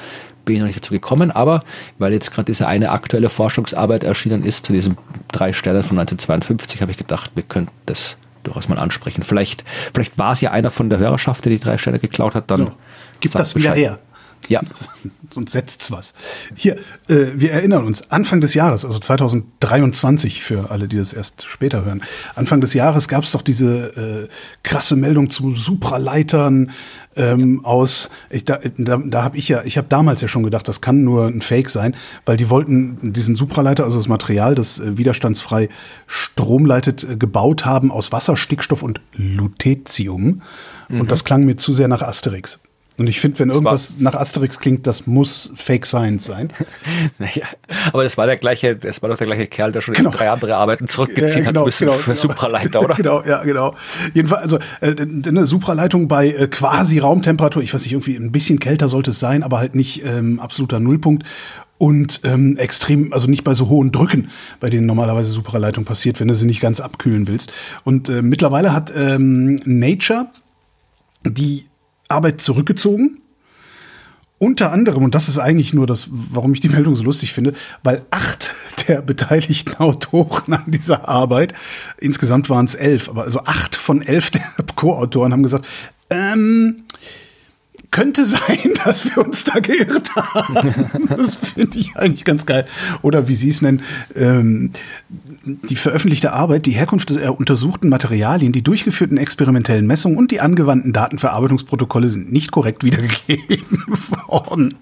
bin ich noch nicht dazu gekommen, aber weil jetzt gerade diese eine aktuelle Forschungsarbeit erschienen ist zu diesen drei Sternen von 1952, habe ich gedacht, wir könnten das durchaus mal ansprechen. Vielleicht, vielleicht war es ja einer von der Hörerschaft, der die drei Sterne geklaut hat, dann ja. gibt das wieder her. Ja. Sonst setzt's was. Hier, äh, wir erinnern uns, Anfang des Jahres, also 2023 für alle, die das erst später hören, Anfang des Jahres gab es doch diese äh, krasse Meldung zu Supraleitern ähm, ja. aus, ich, da, da, da habe ich ja, ich habe damals ja schon gedacht, das kann nur ein Fake sein, weil die wollten diesen Supraleiter, also das Material, das äh, widerstandsfrei Strom leitet, äh, gebaut haben aus Wasser, Stickstoff und Lutetium. Mhm. Und das klang mir zu sehr nach Asterix. Und ich finde, wenn irgendwas nach Asterix klingt, das muss Fake Science sein. naja, aber das war der gleiche, das war doch der gleiche Kerl, der schon genau. drei andere Arbeiten zurückgezogen ja, genau, hat müssen genau, für genau. Supraleiter, oder? genau, ja, genau. Jedenfalls, also äh, eine Supraleitung bei äh, quasi Raumtemperatur, ich weiß nicht, irgendwie ein bisschen kälter sollte es sein, aber halt nicht ähm, absoluter Nullpunkt und ähm, extrem, also nicht bei so hohen Drücken, bei denen normalerweise Supraleitung passiert, wenn du sie nicht ganz abkühlen willst. Und äh, mittlerweile hat ähm, Nature die Arbeit zurückgezogen. Unter anderem, und das ist eigentlich nur das, warum ich die Meldung so lustig finde, weil acht der beteiligten Autoren an dieser Arbeit, insgesamt waren es elf, aber also acht von elf der Co-Autoren haben gesagt, ähm, könnte sein, dass wir uns da geirrt haben. Das finde ich eigentlich ganz geil. Oder wie Sie es nennen, ähm, die veröffentlichte Arbeit, die Herkunft der untersuchten Materialien, die durchgeführten experimentellen Messungen und die angewandten Datenverarbeitungsprotokolle sind nicht korrekt wiedergegeben worden.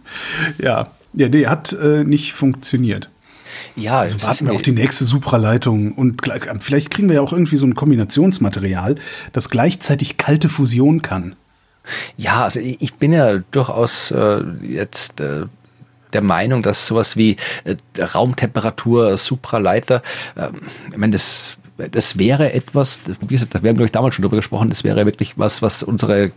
Ja, ja, nee, hat äh, nicht funktioniert. Ja, also warten wir auf die nächste Supraleitung und vielleicht kriegen wir ja auch irgendwie so ein Kombinationsmaterial, das gleichzeitig kalte Fusion kann. Ja, also ich bin ja durchaus äh, jetzt äh, der Meinung, dass sowas wie äh, Raumtemperatur, Supraleiter, äh, ich meine, das das wäre etwas, wie gesagt, wir haben glaube ich damals schon drüber gesprochen, das wäre wirklich was, was unsere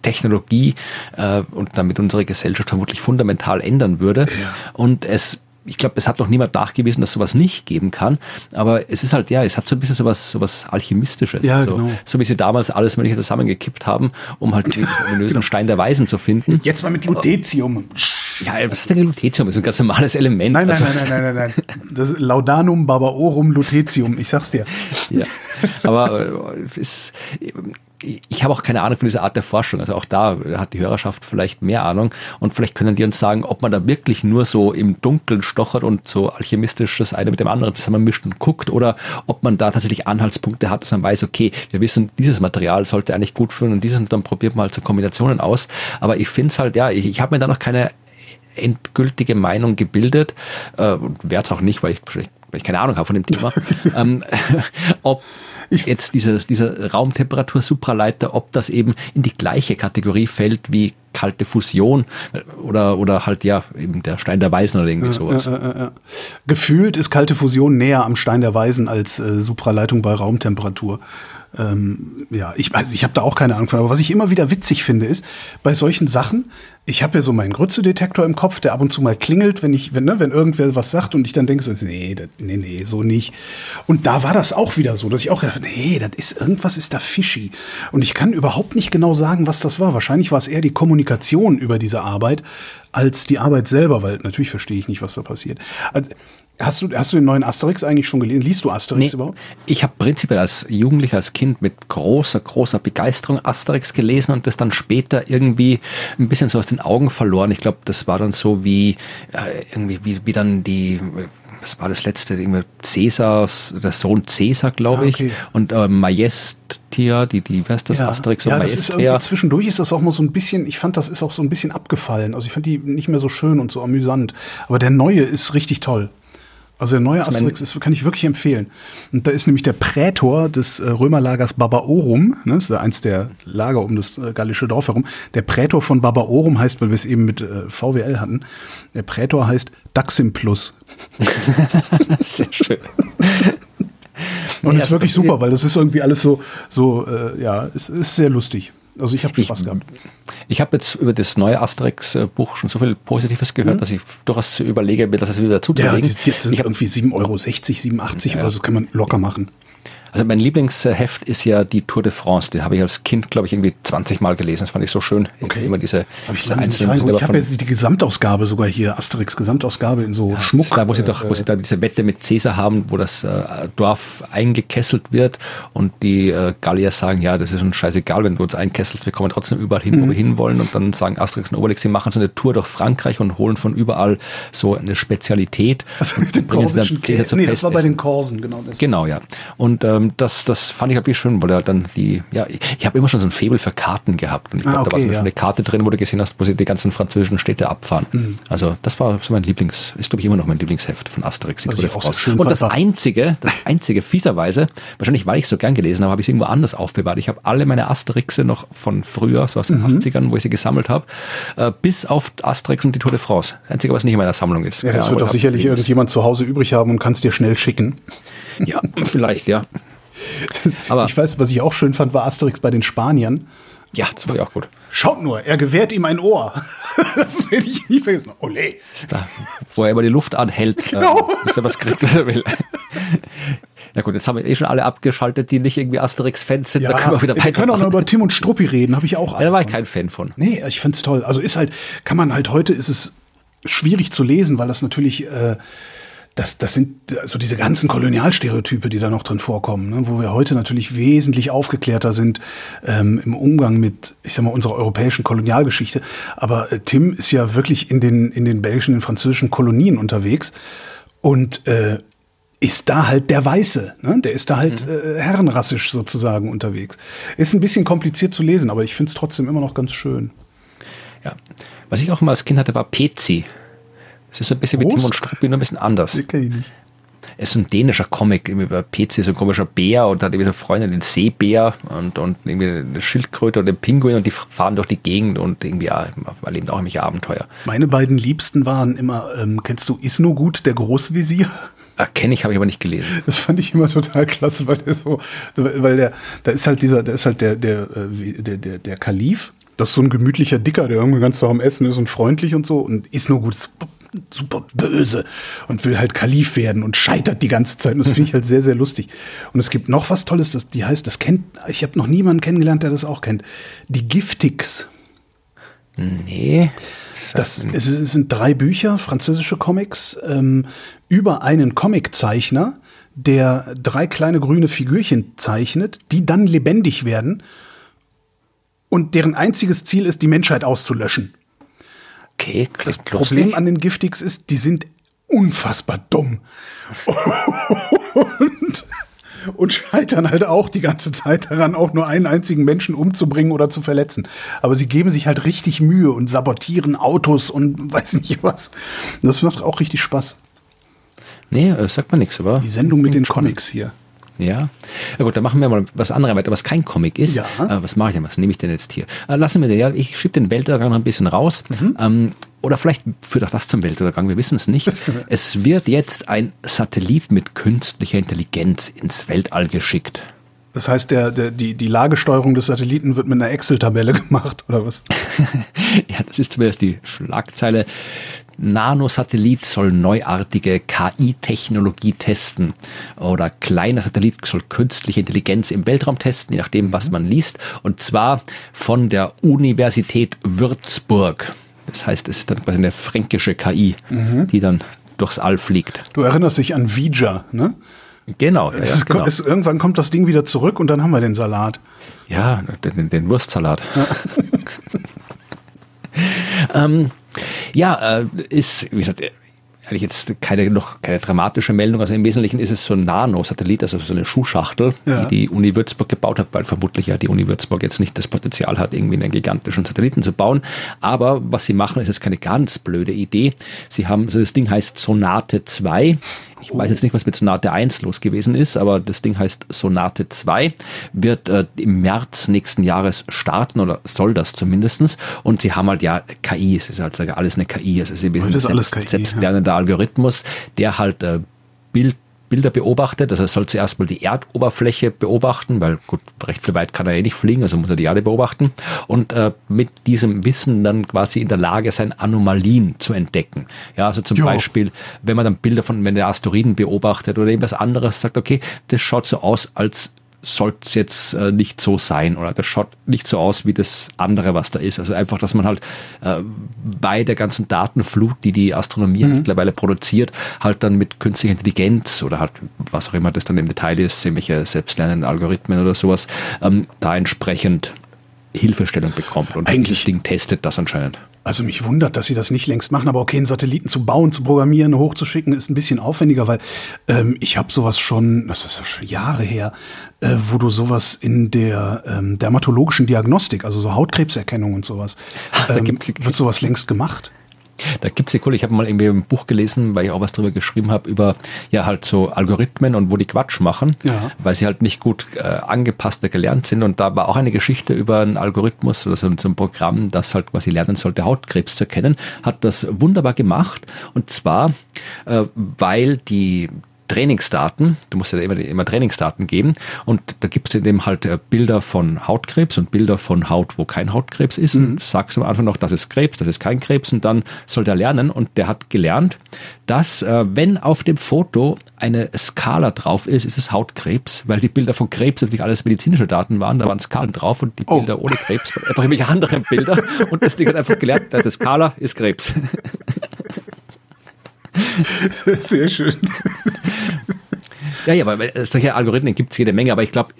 Technologie äh, und damit unsere Gesellschaft vermutlich fundamental ändern würde. Ja. Und es ich glaube, es hat noch niemand nachgewiesen, dass sowas nicht geben kann. Aber es ist halt, ja, es hat so ein bisschen sowas, sowas Alchemistisches. Ja, so, genau. so wie sie damals alles Mögliche zusammengekippt haben, um halt diesen ominösen genau. Stein der Weisen zu finden. Jetzt mal mit Lutetium. Ja, was ist denn Lutetium? Das ist ein ganz normales Element. Nein, nein, also, nein, nein, nein, nein, nein. Das ist Laudanum Barbaorum Lutetium. Ich sag's dir. Ja, aber äh, es, ich habe auch keine Ahnung von dieser Art der Forschung. Also auch da hat die Hörerschaft vielleicht mehr Ahnung und vielleicht können die uns sagen, ob man da wirklich nur so im Dunkeln stochert und so alchemistisch das eine mit dem anderen zusammenmischt und guckt oder ob man da tatsächlich Anhaltspunkte hat, dass man weiß, okay, wir wissen, dieses Material sollte eigentlich gut fühlen und dieses und dann probiert man halt so Kombinationen aus. Aber ich finde es halt, ja, ich, ich habe mir da noch keine endgültige Meinung gebildet, äh, werde es auch nicht, weil ich, weil ich keine Ahnung habe von dem Thema, ähm, ob jetzt dieser, dieser Raumtemperatur-Supraleiter, ob das eben in die gleiche Kategorie fällt wie kalte Fusion oder, oder halt ja eben der Stein der Weisen oder irgendwie sowas. Ja, ja, ja, Gefühlt ist kalte Fusion näher am Stein der Weisen als äh, Supraleitung bei Raumtemperatur. Ähm, ja, ich weiß, ich habe da auch keine Ahnung von. Aber was ich immer wieder witzig finde, ist, bei solchen Sachen, ich habe ja so meinen Grützedetektor im Kopf, der ab und zu mal klingelt, wenn ich, wenn, ne, wenn irgendwer was sagt und ich dann denke so, nee, das, nee, nee, so nicht. Und da war das auch wieder so, dass ich auch dachte, nee, das ist, irgendwas ist da fishy. Und ich kann überhaupt nicht genau sagen, was das war. Wahrscheinlich war es eher die Kommunikation über diese Arbeit als die Arbeit selber, weil natürlich verstehe ich nicht, was da passiert. Also, Hast du, hast du den neuen Asterix eigentlich schon gelesen? Liest du Asterix nee, überhaupt? Ich habe prinzipiell als Jugendlicher, als Kind mit großer, großer Begeisterung Asterix gelesen und das dann später irgendwie ein bisschen so aus den Augen verloren. Ich glaube, das war dann so wie äh, irgendwie wie, wie dann die was war das letzte, irgendwie Cäsar, der Sohn Cäsar, glaube ich, ah, okay. und äh, Majestia, die, die, wer ist das, ja. Asterix und ja, Majestia. zwischendurch ist das auch mal so ein bisschen, ich fand, das ist auch so ein bisschen abgefallen. Also ich fand die nicht mehr so schön und so amüsant. Aber der neue ist richtig toll. Also der neue also Asterix ist, kann ich wirklich empfehlen. Und da ist nämlich der Prätor des äh, Römerlagers Barbaorum, ne, das ist eins der Lager um das äh, gallische Dorf herum. Der Prätor von Barbaorum heißt, weil wir es eben mit äh, VWL hatten, der Prätor heißt Daximplus. Sehr schön. Und nee, ist wirklich super, weil das ist irgendwie alles so, so äh, ja, es ist sehr lustig. Also ich habe Spaß gehabt. Ich habe jetzt über das neue Asterix-Buch schon so viel Positives gehört, mhm. dass ich durchaus überlege, mir das wieder zuzulegen. Ja, die, die sind ich irgendwie 7,60 Euro, 7,80 ja. Euro, das kann man locker machen. Also mein Lieblingsheft ist ja die Tour de France. Die habe ich als Kind, glaube ich, irgendwie 20 Mal gelesen. Das fand ich so schön. Okay. Immer diese, hab ich diese einzelnen. Ich habe jetzt die Gesamtausgabe sogar hier, Asterix Gesamtausgabe in so ja, Schmuck. Da, wo sie doch, wo sie da diese Wette mit Cäsar haben, wo das äh, Dorf eingekesselt wird und die äh, Gallier sagen, ja, das ist uns scheißegal, wenn du uns einkesselst, wir kommen trotzdem überall hin, mhm. wo wir hinwollen. Und dann sagen Asterix und Obelix, sie machen so eine Tour durch Frankreich und holen von überall so eine Spezialität. Also mit dem Korsischen Nee, das war bei den Korsen, genau. Genau, ja. Und ähm, das, das fand ich wirklich schön, weil er dann die, ja, ich, ich habe immer schon so ein Faible für Karten gehabt. Und ich glaube, ah, okay, da war so ja. eine Karte drin, wo du gesehen hast, wo sie die ganzen französischen Städte abfahren. Mhm. Also das war so mein Lieblings, ist glaube ich immer noch mein Lieblingsheft von Asterix. Also und das einzige, das einzige, fieserweise, wahrscheinlich weil ich so gern gelesen habe, habe ich es irgendwo anders aufbewahrt. Ich habe alle meine Asterixe noch von früher, so aus den mhm. 80ern, wo ich sie gesammelt habe, äh, bis auf Asterix und die Tour de France. Das einzige, was nicht in meiner Sammlung ist. Ja, das wird doch sicherlich irgendjemand zu Hause übrig haben und kann es dir schnell schicken. Ja, vielleicht, ja. Aber ich weiß, was ich auch schön fand, war Asterix bei den Spaniern. Ja, das war ja auch gut. Schaut nur, er gewährt ihm ein Ohr. das werde ich nie vergessen. Ole. Da, wo er immer die Luft anhält, genau. äh, bis er was kriegt, was er will. Na gut, jetzt haben wir eh schon alle abgeschaltet, die nicht irgendwie Asterix-Fans sind. Ja, da können wir wieder weiter. Wir können auch noch über Tim und Struppi reden, habe ich auch. Ja, da war ich kein Fan von. Nee, ich finde es toll. Also ist halt, kann man halt heute, ist es schwierig zu lesen, weil das natürlich äh, das, das sind so diese ganzen Kolonialstereotype, die da noch drin vorkommen, ne? wo wir heute natürlich wesentlich aufgeklärter sind ähm, im Umgang mit, ich sag mal, unserer europäischen Kolonialgeschichte. Aber äh, Tim ist ja wirklich in den, in den belgischen, in den französischen Kolonien unterwegs und äh, ist da halt der Weiße. Ne? Der ist da halt mhm. äh, herrenrassisch sozusagen unterwegs. Ist ein bisschen kompliziert zu lesen, aber ich finde es trotzdem immer noch ganz schön. Ja. Was ich auch immer als Kind hatte, war Pezi. Es ist ein bisschen Groß? wie Tim und Struppi, nur ein bisschen anders. Den kenne ich nicht. Es ist ein dänischer Comic, über PC, so ein komischer Bär und hat irgendwie so Freunde, den Seebär und, und irgendwie eine Schildkröte und den Pinguin und die fahren durch die Gegend und irgendwie ja, erleben auch irgendwelche Abenteuer. Meine beiden Liebsten waren immer, ähm, kennst du Isno gut, der Großvisier? Ah, Kenne ich, habe ich aber nicht gelesen. Das fand ich immer total klasse, weil der so, weil der, da ist halt dieser, da ist halt der, der, äh, der, der, der Kalif Das ist so ein gemütlicher Dicker, der irgendwie ganz am Essen ist und freundlich und so und ist nur gut, super, böse und will halt Kalif werden und scheitert die ganze Zeit. Und das finde ich halt sehr, sehr lustig. Und es gibt noch was Tolles, das, die heißt, das kennt, ich habe noch niemanden kennengelernt, der das auch kennt. Die Giftix. Nee. Das, es, es sind drei Bücher, französische Comics, ähm, über einen Comiczeichner, der drei kleine grüne Figürchen zeichnet, die dann lebendig werden und deren einziges Ziel ist, die Menschheit auszulöschen. Okay, Das Problem an den Giftix ist, die sind unfassbar dumm. und, und scheitern halt auch die ganze Zeit daran, auch nur einen einzigen Menschen umzubringen oder zu verletzen. Aber sie geben sich halt richtig Mühe und sabotieren Autos und weiß nicht was. Das macht auch richtig Spaß. Nee, äh, sagt man nichts, aber. Die Sendung mit den Comics hier. Ja. Ja gut, dann machen wir mal was anderes weiter, was kein Comic ist. Ja. Äh, was mache ich denn? Was nehme ich denn jetzt hier? Äh, lassen wir den, ja, ich schiebe den Weltuntergang noch ein bisschen raus. Ähm, oder vielleicht führt auch das zum Weltuntergang, wir wissen es nicht. es wird jetzt ein Satellit mit künstlicher Intelligenz ins Weltall geschickt. Das heißt, der, der, die, die Lagesteuerung des Satelliten wird mit einer Excel-Tabelle gemacht, oder was? ja, das ist zumindest die Schlagzeile. Nanosatellit soll neuartige KI-Technologie testen. Oder kleiner Satellit soll künstliche Intelligenz im Weltraum testen, je nachdem, was man liest. Und zwar von der Universität Würzburg. Das heißt, es ist dann quasi eine fränkische KI, die dann durchs All fliegt. Du erinnerst dich an Vija, ne? Genau, ja, Es, genau. es, irgendwann kommt das Ding wieder zurück und dann haben wir den Salat. Ja, den, den Wurstsalat. ähm, ja, äh, ist, wie gesagt, eigentlich jetzt keine noch keine dramatische Meldung. Also im Wesentlichen ist es so ein Nano-Satellit, also so eine Schuhschachtel, Ja. die die Uni Würzburg gebaut hat, weil vermutlich ja die Uni Würzburg jetzt nicht das Potenzial hat, irgendwie einen gigantischen Satelliten zu bauen. Aber was sie machen, ist jetzt keine ganz blöde Idee. Sie haben, also das Ding heißt Sonate 2. Ich weiß jetzt nicht, was mit Sonate 1 los gewesen ist, aber das Ding heißt Sonate 2, wird äh, im März nächsten Jahres starten oder soll das zumindestens. Und sie haben halt ja KI, es ist halt alles eine KI, also sie Das ist alles KI, selbst, selbstlernender Algorithmus, der halt äh, Bild Bilder beobachtet. Also er soll zuerst mal die Erdoberfläche beobachten, weil gut, recht viel weit kann er eh nicht fliegen, also muss er die Erde beobachten. Und äh, mit diesem Wissen dann quasi in der Lage sein, Anomalien zu entdecken. Ja, also zum Jo. Beispiel, wenn man dann Bilder von, wenn der Asteroiden beobachtet oder irgendwas anderes, sagt, okay, das schaut so aus, als sollte es jetzt äh, nicht so sein oder das schaut nicht so aus wie das andere, was da ist. Also einfach, dass man halt äh, bei der ganzen Datenflut, die die Astronomie mittlerweile produziert, halt dann mit künstlicher Intelligenz oder halt was auch immer das dann im Detail ist, irgendwelche selbstlernenden Algorithmen oder sowas, ähm, da entsprechend Hilfestellung bekommt. Und Eigentlich- dieses Ding testet das anscheinend. Also mich wundert, dass sie das nicht längst machen, aber okay, einen Satelliten zu bauen, zu programmieren, hochzuschicken, ist ein bisschen aufwendiger, weil ähm, ich habe sowas schon, das ist ja schon Jahre her, äh, wo du sowas in der ähm, dermatologischen Diagnostik, also so Hautkrebserkennung und sowas, ähm, wird sowas längst gemacht. Da gibt's ja cool, ich habe mal irgendwie ein Buch gelesen, weil ich auch was drüber geschrieben habe, über ja halt so Algorithmen und wo die Quatsch machen, Ja. weil sie halt nicht gut äh, angepasst gelernt sind. Und da war auch eine Geschichte über einen Algorithmus oder so, so ein Programm, das halt quasi lernen sollte, Hautkrebs zu erkennen, hat das wunderbar gemacht. Und zwar, äh, weil die Trainingsdaten, du musst ja immer, immer Trainingsdaten geben. Und da gibst du dem halt äh, Bilder von Hautkrebs und Bilder von Haut, wo kein Hautkrebs ist. Und sagst am Anfang noch, das ist Krebs, das ist kein Krebs. Und dann soll der lernen. Und der hat gelernt, dass äh, wenn auf dem Foto eine Skala drauf ist, ist es Hautkrebs, weil die Bilder von Krebs natürlich alles medizinische Daten waren, da waren Skalen drauf und die Oh. Bilder ohne Krebs. Waren einfach irgendwelche anderen Bilder. Und das Ding hat einfach gelernt, da ist eine Skala ist Krebs. Sehr schön. Ja, ja, weil äh, solche Algorithmen gibt es jede Menge, aber ich glaube,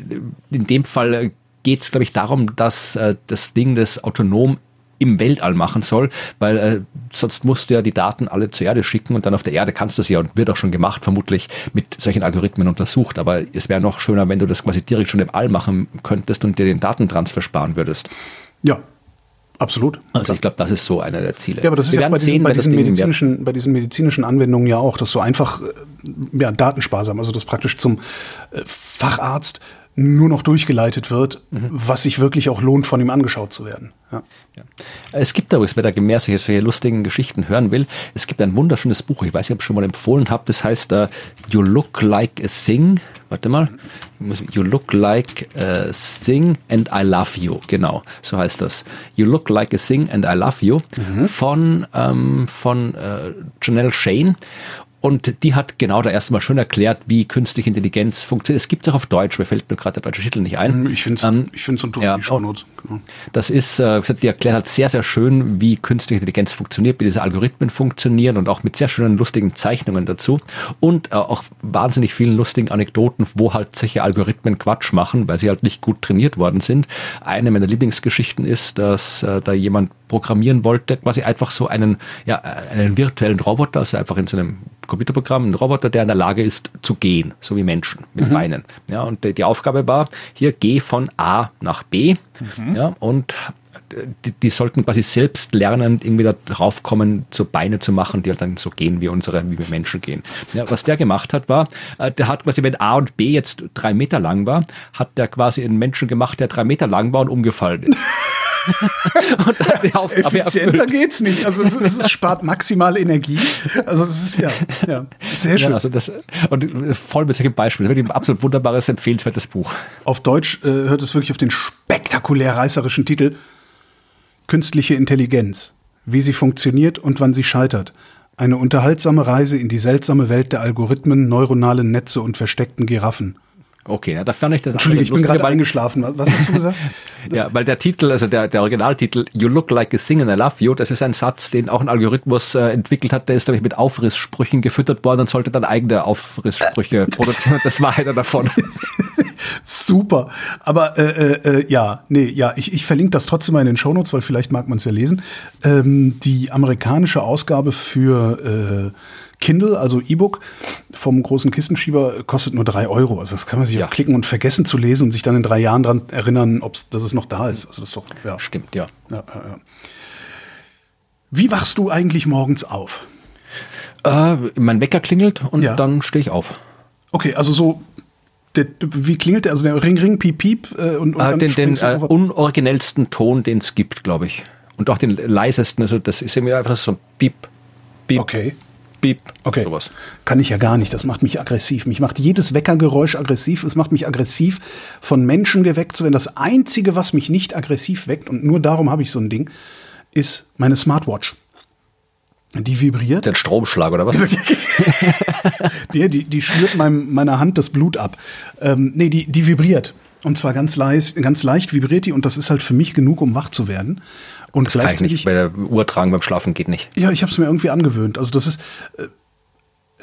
in dem Fall geht es, glaube ich, darum, dass äh, das Ding das autonom im Weltall machen soll, weil äh, sonst musst du ja die Daten alle zur Erde schicken und dann auf der Erde kannst du es ja und wird auch schon gemacht, vermutlich mit solchen Algorithmen untersucht. Aber es wäre noch schöner, wenn du das quasi direkt schon im All machen könntest und dir den Datentransfer sparen würdest. Ja, absolut. Also ich glaube, das ist so einer der Ziele. Ja, aber das ist Wir ja bei diesen, sehen, bei, diesen medizinischen, bei diesen medizinischen Anwendungen ja auch, dass du einfach äh, ja, datensparsam, also dass praktisch zum äh, Facharzt nur noch durchgeleitet wird, Mhm. was sich wirklich auch lohnt, von ihm angeschaut zu werden. Ja. Ja. Es gibt übrigens, wer da mehr solche, solche lustigen Geschichten hören will, es gibt ein wunderschönes Buch, ich weiß nicht, ob ich es schon mal empfohlen habe, das heißt uh, You Look Like a Thing, warte mal, You look like a thing and I love you, genau, so heißt das. You look like a thing and I love you mhm. von, ähm, von äh, Janelle Shane und die hat genau da erstmal schon erklärt, wie künstliche Intelligenz funktioniert. Es gibt es auch auf Deutsch, mir fällt nur gerade der deutsche Titel nicht ein. Hm, ich finde es ähm, ich find's ja, die Shownotes. Genau. Das ist, äh, die erklärt hat sehr, sehr schön, wie künstliche Intelligenz funktioniert, wie diese Algorithmen funktionieren und auch mit sehr schönen, lustigen Zeichnungen dazu. Und äh, auch wahnsinnig vielen lustigen Anekdoten, wo halt solche Algorithmen Quatsch machen, weil sie halt nicht gut trainiert worden sind. Eine meiner Lieblingsgeschichten ist, dass äh, da jemand programmieren wollte, quasi einfach so einen, ja, einen virtuellen Roboter, also einfach in so einem Computerprogramm, ein Roboter, der in der Lage ist zu gehen, so wie Menschen mit mhm. Beinen. Ja, und die Aufgabe war, hier geh von A nach B. Mhm. Ja, und die, die, sollten quasi selbst lernen, irgendwie da drauf kommen, so Beine zu machen, die halt dann so gehen wie unsere, wie wir Menschen gehen. Ja, was der gemacht hat, war, äh, der hat quasi, wenn A und B jetzt drei Meter lang war, hat der quasi einen Menschen gemacht, der drei Meter lang war und umgefallen ist. und die Aufgabe Effizienter erfüllt. geht's nicht. Also es, es, spart maximal Energie. Also es ist ja, ja sehr schön. Ja, also das, und voll mit solchen Beispielen. Das ist ein absolut wunderbares, empfehlenswertes Buch. Auf Deutsch äh, hört es wirklich auf den spektakulär reißerischen Titel Künstliche Intelligenz. Wie sie funktioniert und wann sie scheitert. Eine unterhaltsame Reise in die seltsame Welt der Algorithmen, neuronalen Netze und versteckten Giraffen. Okay, ja, da fand ich das Entschuldigung, ich bin gerade eingeschlafen. Was hast du gesagt? ja, weil der Titel, also der, der Originaltitel You Look Like a Thing and I Love You, das ist ein Satz, den auch ein Algorithmus äh, entwickelt hat, der ist, glaube ich, mit Aufrisssprüchen gefüttert worden und sollte dann eigene Aufrisssprüche produzieren. Das war einer davon. Super. Aber äh, äh, äh, ja, nee, ja, ich, ich verlinke das trotzdem mal in den Shownotes, weil vielleicht mag man es ja lesen. Ähm, die amerikanische Ausgabe für äh, Kindle, also E-Book vom großen Kistenschieber, kostet nur drei Euro. Also das kann man sich ja. auch klicken und vergessen zu lesen und sich dann in drei Jahren daran erinnern, ob's, dass es noch da ist. Also das ist doch, ja. Stimmt, ja. ja, ja Wie wachst du eigentlich morgens auf? Äh, mein Wecker klingelt und dann stehe ich auf. Okay, also so der, wie klingelt der? Also der Ring, Ring, Piep, Piep äh, und, und äh, Den, den äh, unoriginellsten Ton, den es gibt, glaube ich. Und auch den leisesten. Also das ist irgendwie einfach so ein Piep, Piep. Okay. Beep, okay. sowas. Kann ich ja gar nicht. Das macht mich aggressiv. Mich macht jedes Weckergeräusch aggressiv. Es macht mich aggressiv, von Menschen geweckt zu werden. Das Einzige, was mich nicht aggressiv weckt, und nur darum habe ich so ein Ding, ist meine Smartwatch. Die vibriert. Der Stromschlag oder was? die, die, die schnürt meinem, meiner Hand das Blut ab. Ähm, nee, die, die vibriert. Und zwar ganz, leis, ganz leicht vibriert die und das ist halt für mich genug, um wach zu werden. Und das gleichzeitig. Kann ich nicht bei der Uhr tragen beim Schlafen geht nicht. Ja, ich habe es mir irgendwie angewöhnt. Also das ist. Äh,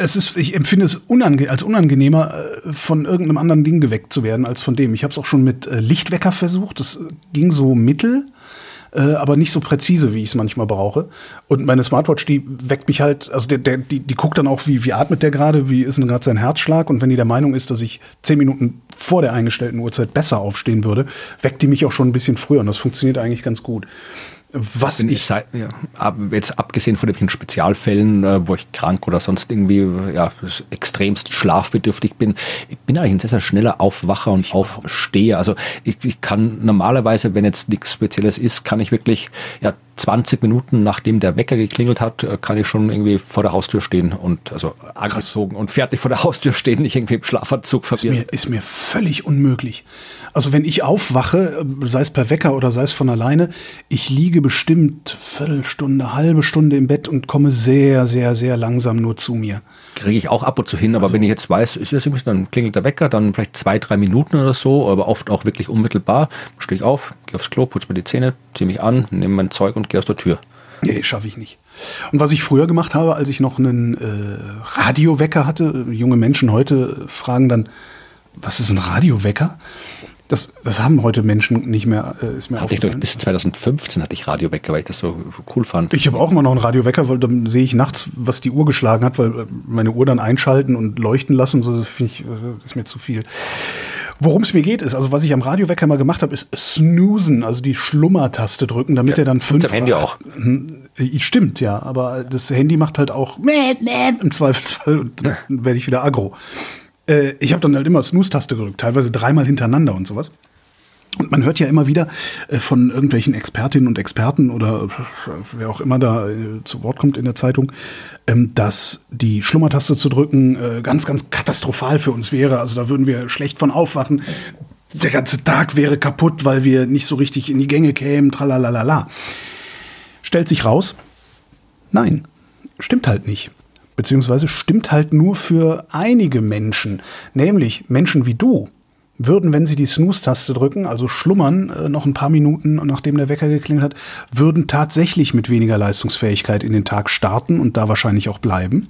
es ist, ich empfinde es unange als unangenehmer, äh, von irgendeinem anderen Ding geweckt zu werden als von dem. Ich habe es auch schon mit äh, Lichtwecker versucht. Das ging so mittel äh, aber nicht so präzise, wie ich es manchmal brauche. Und meine Smartwatch, die weckt mich halt, also der, der, die, die guckt dann auch, wie, wie atmet der gerade, wie ist denn gerade sein Herzschlag. Und wenn die der Meinung ist, dass ich zehn Minuten vor der eingestellten Uhrzeit besser aufstehen würde, weckt die mich auch schon ein bisschen früher. Und das funktioniert eigentlich ganz gut. Was ich, ich ja, jetzt abgesehen von den Spezialfällen, äh, wo ich krank oder sonst irgendwie ja, extremst schlafbedürftig bin, ich bin eigentlich ein sehr, sehr schneller Aufwacher und Aufsteher. Also ich, ich kann normalerweise, wenn jetzt nichts Spezielles ist, kann ich wirklich ja 20 Minuten nachdem der Wecker geklingelt hat, äh, kann ich schon irgendwie vor der Haustür stehen und also angezogen und fertig vor der Haustür stehen, nicht irgendwie im Schlafanzug verwirrt. Ist mir, ist mir völlig unmöglich. Also wenn ich aufwache, äh, sei es per Wecker oder sei es von alleine, ich liege bestimmt Viertelstunde, halbe Stunde im Bett und komme sehr, sehr, sehr langsam nur zu mir. Kriege ich auch ab und zu hin, aber also, wenn ich jetzt weiß, ist das irgendwie, dann klingelt der Wecker, dann vielleicht zwei, drei Minuten oder so, aber oft auch wirklich unmittelbar, stehe ich auf, gehe aufs Klo, putze mir die Zähne, ziehe mich an, nehme mein Zeug und gehe aus der Tür. Nee, schaffe ich nicht. Und was ich früher gemacht habe, als ich noch einen äh, Radiowecker hatte, junge Menschen heute fragen dann, was ist ein Radiowecker? Das, das haben heute Menschen nicht mehr, äh, ist mir hatte ich doch, Bis 2015 hatte ich Radiowecker, weil ich das so cool fand. Ich habe auch immer noch einen Radiowecker, weil dann sehe ich nachts, was die Uhr geschlagen hat, weil äh, meine Uhr dann einschalten und leuchten lassen, so finde ich, äh, ist mir zu viel. Worum es mir geht, ist, also was ich am Radiowecker mal gemacht habe, ist snoosen, also die Schlummertaste drücken, damit ja, er dann fünf. Das Handy auch. Hm, stimmt, ja, aber das Handy macht halt auch im Zweifelsfall und dann werde ich wieder aggro. Äh, ich habe dann halt immer Snooze-Taste gedrückt, teilweise dreimal hintereinander und sowas. Und man hört ja immer wieder äh, von irgendwelchen Expertinnen und Experten oder äh, wer auch immer da äh, zu Wort kommt in der Zeitung, ähm, dass die Schlummertaste zu drücken ganz, ganz katastrophal für uns wäre. Also da würden wir schlecht von aufwachen. Der ganze Tag wäre kaputt, weil wir nicht so richtig in die Gänge kämen, tralalala. Stellt sich raus, nein, stimmt halt nicht. Beziehungsweise stimmt halt nur für einige Menschen, nämlich Menschen wie du, würden, wenn sie die Snooze-Taste drücken, also schlummern äh, noch ein paar Minuten, nachdem der Wecker geklingelt hat, würden tatsächlich mit weniger Leistungsfähigkeit in den Tag starten und da wahrscheinlich auch bleiben?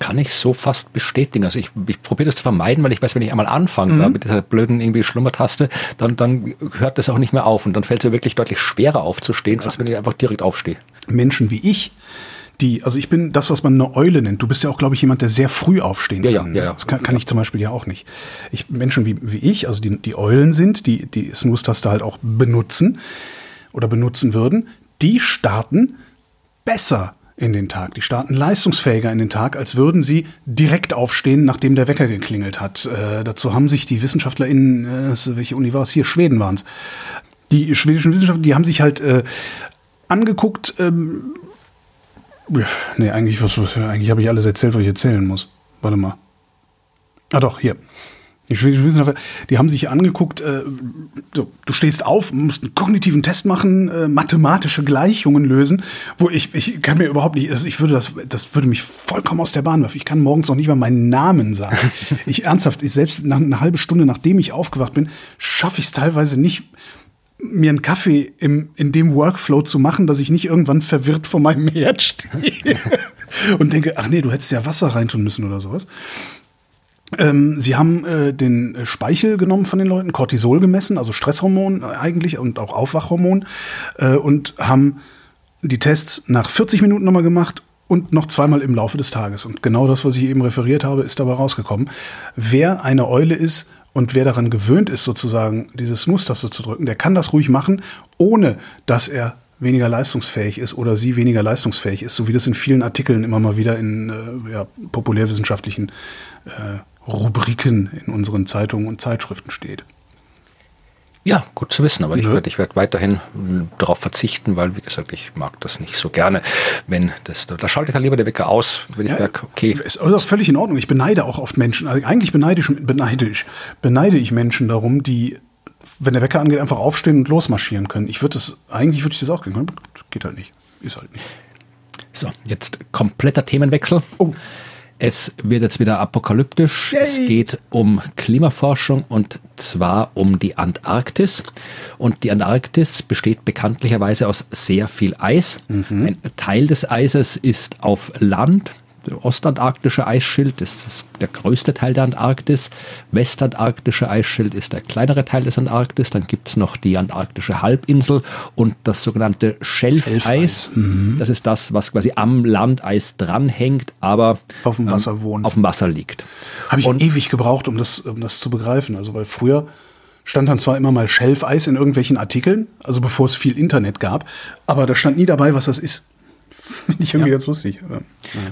Kann ich so fast bestätigen. Also ich, ich probiere das zu vermeiden, weil ich weiß, wenn ich einmal anfange mhm. mit dieser blöden irgendwie Schlummertaste, dann, dann hört das auch nicht mehr auf und dann fällt es mir wirklich deutlich schwerer aufzustehen, als wenn ich einfach direkt aufstehe. Menschen wie ich, die, also ich bin das, was man eine Eule nennt. Du bist ja auch, glaube ich, jemand, der sehr früh aufstehen ja, kann. Ja, ja, Das kann, kann ich zum Beispiel ja auch nicht. Ich, Menschen wie, wie ich, also die, die Eulen sind, die die Snooze-Taste halt auch benutzen oder benutzen würden, die starten besser in den Tag. Die starten leistungsfähiger in den Tag, als würden sie direkt aufstehen, nachdem der Wecker geklingelt hat. Äh, dazu haben sich die WissenschaftlerInnen, äh, welche Uni war es hier? Schweden waren es. Die schwedischen Wissenschaftler, die haben sich halt äh, angeguckt, ähm, Nee, eigentlich, was, eigentlich habe ich alles erzählt, was ich erzählen muss. Warte mal. Ah doch, hier. Die schwedischen Wissenschaftler, die haben sich angeguckt, äh, so, du stehst auf, musst einen kognitiven Test machen, äh, mathematische Gleichungen lösen, wo ich, ich kann mir überhaupt nicht, also ich würde das, das würde mich vollkommen aus der Bahn werfen. Ich kann morgens noch nicht mal meinen Namen sagen. ich ernsthaft, ich selbst nach eine halbe Stunde, nachdem ich aufgewacht bin, schaffe ich es teilweise nicht, mir einen Kaffee im, in dem Workflow zu machen, dass ich nicht irgendwann verwirrt vor meinem Herd stehe und denke, ach nee, du hättest ja Wasser reintun müssen oder sowas. Ähm, sie haben äh, den Speichel genommen von den Leuten, Cortisol gemessen, also Stresshormon eigentlich und auch Aufwachhormon äh, und haben die Tests nach 40 Minuten nochmal gemacht und noch zweimal im Laufe des Tages. Und genau das, was ich eben referiert habe, ist dabei rausgekommen. Wer eine Eule ist, und wer daran gewöhnt ist, sozusagen diese Snooze-Taste zu drücken, der kann das ruhig machen, ohne dass er weniger leistungsfähig ist oder sie weniger leistungsfähig ist, so wie das in vielen Artikeln immer mal wieder in äh, ja, populärwissenschaftlichen äh, Rubriken in unseren Zeitungen und Zeitschriften steht. Ja, gut zu wissen, aber ich werde ich werd weiterhin darauf verzichten, weil, wie gesagt, ich mag das nicht so gerne, wenn das, da schalte ich dann lieber der Wecker aus, wenn ich ja, merke, okay. Ist also völlig in Ordnung. Ich beneide auch oft Menschen, also eigentlich beneide ich, beneide ich, beneide ich Menschen darum, die, wenn der Wecker angeht, einfach aufstehen und losmarschieren können. Ich würde das, eigentlich würde ich das auch können, geht halt nicht. Ist halt nicht. So, jetzt kompletter Themenwechsel. Oh. Es wird jetzt wieder apokalyptisch. Yay. Es geht um Klimaforschung und zwar um die Antarktis. Und die Antarktis besteht bekanntlicherweise aus sehr viel Eis. Mhm. Ein Teil des Eises ist auf Land, ostantarktische Eisschild ist das, der größte Teil der Antarktis. Westantarktische Eisschild ist der kleinere Teil des Antarktis. Dann gibt es noch die antarktische Halbinsel und das sogenannte Schelfeis. Mhm. Das ist das, was quasi am Landeis dranhängt, aber auf dem Wasser ähm, wohnt. Auf dem Wasser liegt. Habe ich und, ewig gebraucht, um das, um das zu begreifen. Also weil früher stand dann zwar immer mal Schelfeis in irgendwelchen Artikeln, also bevor es viel Internet gab, aber da stand nie dabei, was das ist. Finde ich irgendwie ja. ganz lustig. Ja.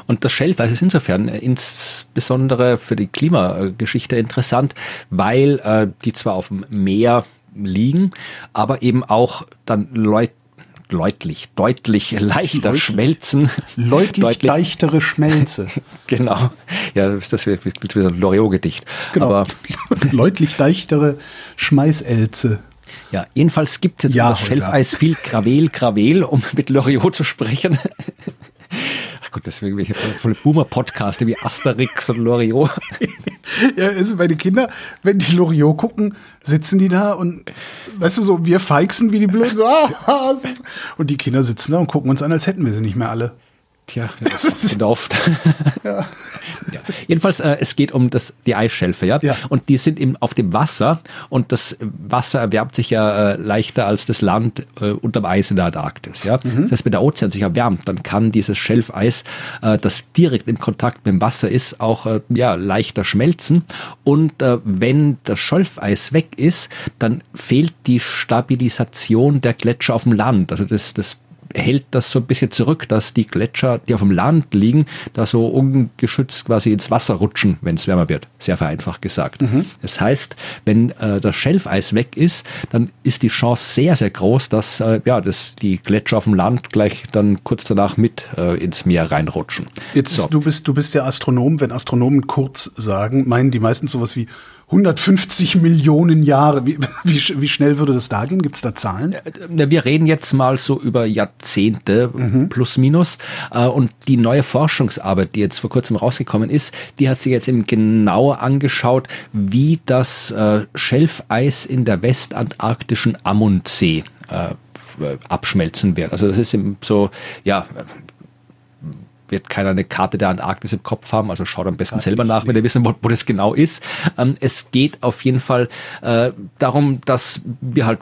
Und das Schelfeis ist insofern äh, insbesondere für die Klimageschichte interessant, weil äh, die zwar auf dem Meer liegen, aber eben auch dann Leute deutlich, deutlich leichter Leut schmelzen. Leutlich deutlich leichtere Schmelze. genau. Ja, das ist wieder ein Loriot-Gedicht. Genau. Aber Leutlich leichtere Schmeißelze. Ja, jedenfalls gibt es jetzt ja, das Schelfeis viel Gravel, Gravel, um mit Loriot zu sprechen. Ach gut, deswegen welche volle Boomer-Podcaste wie Asterix und Loriot. ja, also meine Kinder, wenn die Loriot gucken, sitzen die da und, weißt du, so, wir feixen wie die Blöden, so, ah, und die Kinder sitzen da und gucken uns an, als hätten wir sie nicht mehr alle. Tja, das ist oft. ja. Ja. Jedenfalls, äh, es geht um das, die Eisschelfe, ja? ja. Und die sind eben auf dem Wasser und das Wasser erwärmt sich ja äh, leichter als das Land äh, unterm Eis in der Antarktis, ja? Mhm. Das heißt, wenn der Ozean sich erwärmt, dann kann dieses Schelfeis, äh, das direkt in Kontakt mit dem Wasser ist, auch äh, ja, leichter schmelzen. Und äh, wenn das Schelfeis weg ist, dann fehlt die Stabilisation der Gletscher auf dem Land. Also das, das hält das so ein bisschen zurück, dass die Gletscher, die auf dem Land liegen, da so ungeschützt quasi ins Wasser rutschen, wenn es wärmer wird. Sehr vereinfacht gesagt. Mhm. Das heißt, wenn äh, das Schelfeis weg ist, dann ist die Chance sehr, sehr groß, dass äh, ja, dass die Gletscher auf dem Land gleich dann kurz danach mit äh, ins Meer reinrutschen. Jetzt so. ist, du bist du bist der Astronom. Wenn Astronomen kurz sagen, meinen die meistens sowas wie 150 Millionen Jahre. Wie, wie, wie schnell würde das da gehen? Gibt es da Zahlen? Wir reden jetzt mal so über Jahrzehnte mhm. plus minus. Äh, und die neue Forschungsarbeit, die jetzt vor kurzem rausgekommen ist, die hat sich jetzt eben genauer angeschaut, wie das äh, Schelfeis in der westantarktischen Amundsee äh, abschmelzen wird. Also das ist eben so, ja, wird keiner eine Karte der Antarktis im Kopf haben, also schaut am besten selber nach, wenn ihr wissen wollt, wo das genau ist. Ähm, es geht auf jeden Fall äh, darum, dass wir halt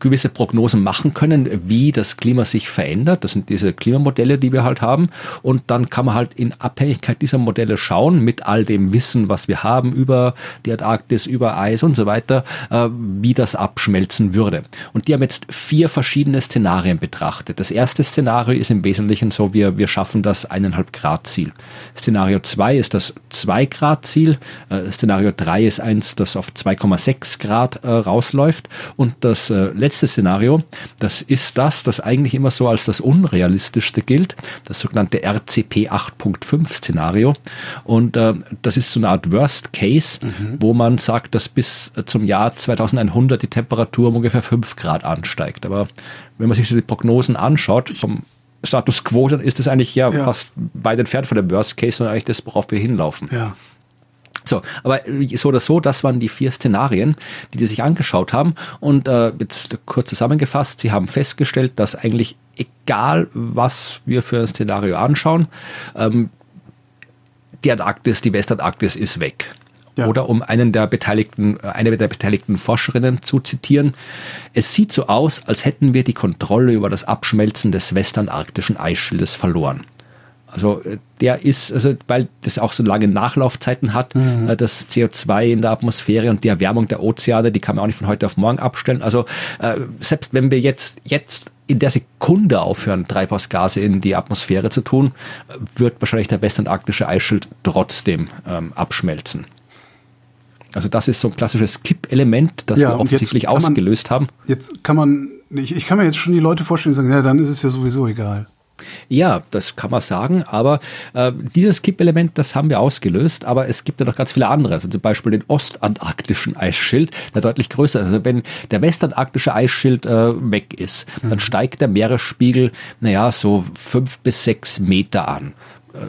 gewisse Prognosen machen können, wie das Klima sich verändert. Das sind diese Klimamodelle, die wir halt haben. Und dann kann man halt in Abhängigkeit dieser Modelle schauen, mit all dem Wissen, was wir haben über die Antarktis, über Eis und so weiter, äh, wie das abschmelzen würde. Und die haben jetzt vier verschiedene Szenarien betrachtet. Das erste Szenario ist im Wesentlichen so, wir, wir schaffen das eineinhalb Grad Ziel. Szenario zwei ist das zwei Grad Ziel. Äh, Szenario drei ist eins, das auf 2,6 Grad äh, rausläuft. Und das letzte letzte Szenario, das ist das, das eigentlich immer so als das unrealistischste gilt, das sogenannte RCP 8.5 Szenario. Und äh, das ist so eine Art Worst Case, mhm. wo man sagt, dass bis zum Jahr 2100 die Temperatur um ungefähr 5 Grad ansteigt. Aber wenn man sich so die Prognosen anschaut, vom Status quo, dann ist das eigentlich ja, ja. fast weit entfernt von dem Worst Case, sondern eigentlich das, worauf wir hinlaufen. Ja. So, aber so oder so, das waren die vier Szenarien, die die sich angeschaut haben. Und äh, jetzt kurz zusammengefasst, sie haben festgestellt, dass eigentlich egal, was wir für ein Szenario anschauen, ähm, die Antarktis, die Westantarktis ist weg. Ja. Oder um einen der beteiligten, eine der beteiligten Forscherinnen zu zitieren, es sieht so aus, als hätten wir die Kontrolle über das Abschmelzen des westantarktischen Eisschildes verloren. Also äh, der ist, also weil das auch so lange Nachlaufzeiten hat, mhm. Äh, das CO2 in der Atmosphäre und die Erwärmung der Ozeane, die kann man auch nicht von heute auf morgen abstellen. Also äh, selbst wenn wir jetzt, jetzt in der Sekunde aufhören, Treibhausgase in die Atmosphäre zu tun, wird wahrscheinlich der westantarktische Eisschild trotzdem ähm, abschmelzen. Also das ist so ein klassisches Kippelement, das ja, wir offensichtlich ausgelöst man, haben. Jetzt kann man, ich, ich kann mir jetzt schon die Leute vorstellen, die sagen, ja, dann ist es ja sowieso egal. Ja, das kann man sagen, aber äh, dieses Kippelement, das haben wir ausgelöst, aber es gibt ja noch ganz viele andere, also zum Beispiel den ostantarktischen Eisschild, der deutlich größer ist. Also wenn der westantarktische Eisschild äh, weg ist, mhm. dann steigt der Meeresspiegel, naja, so fünf bis sechs Meter an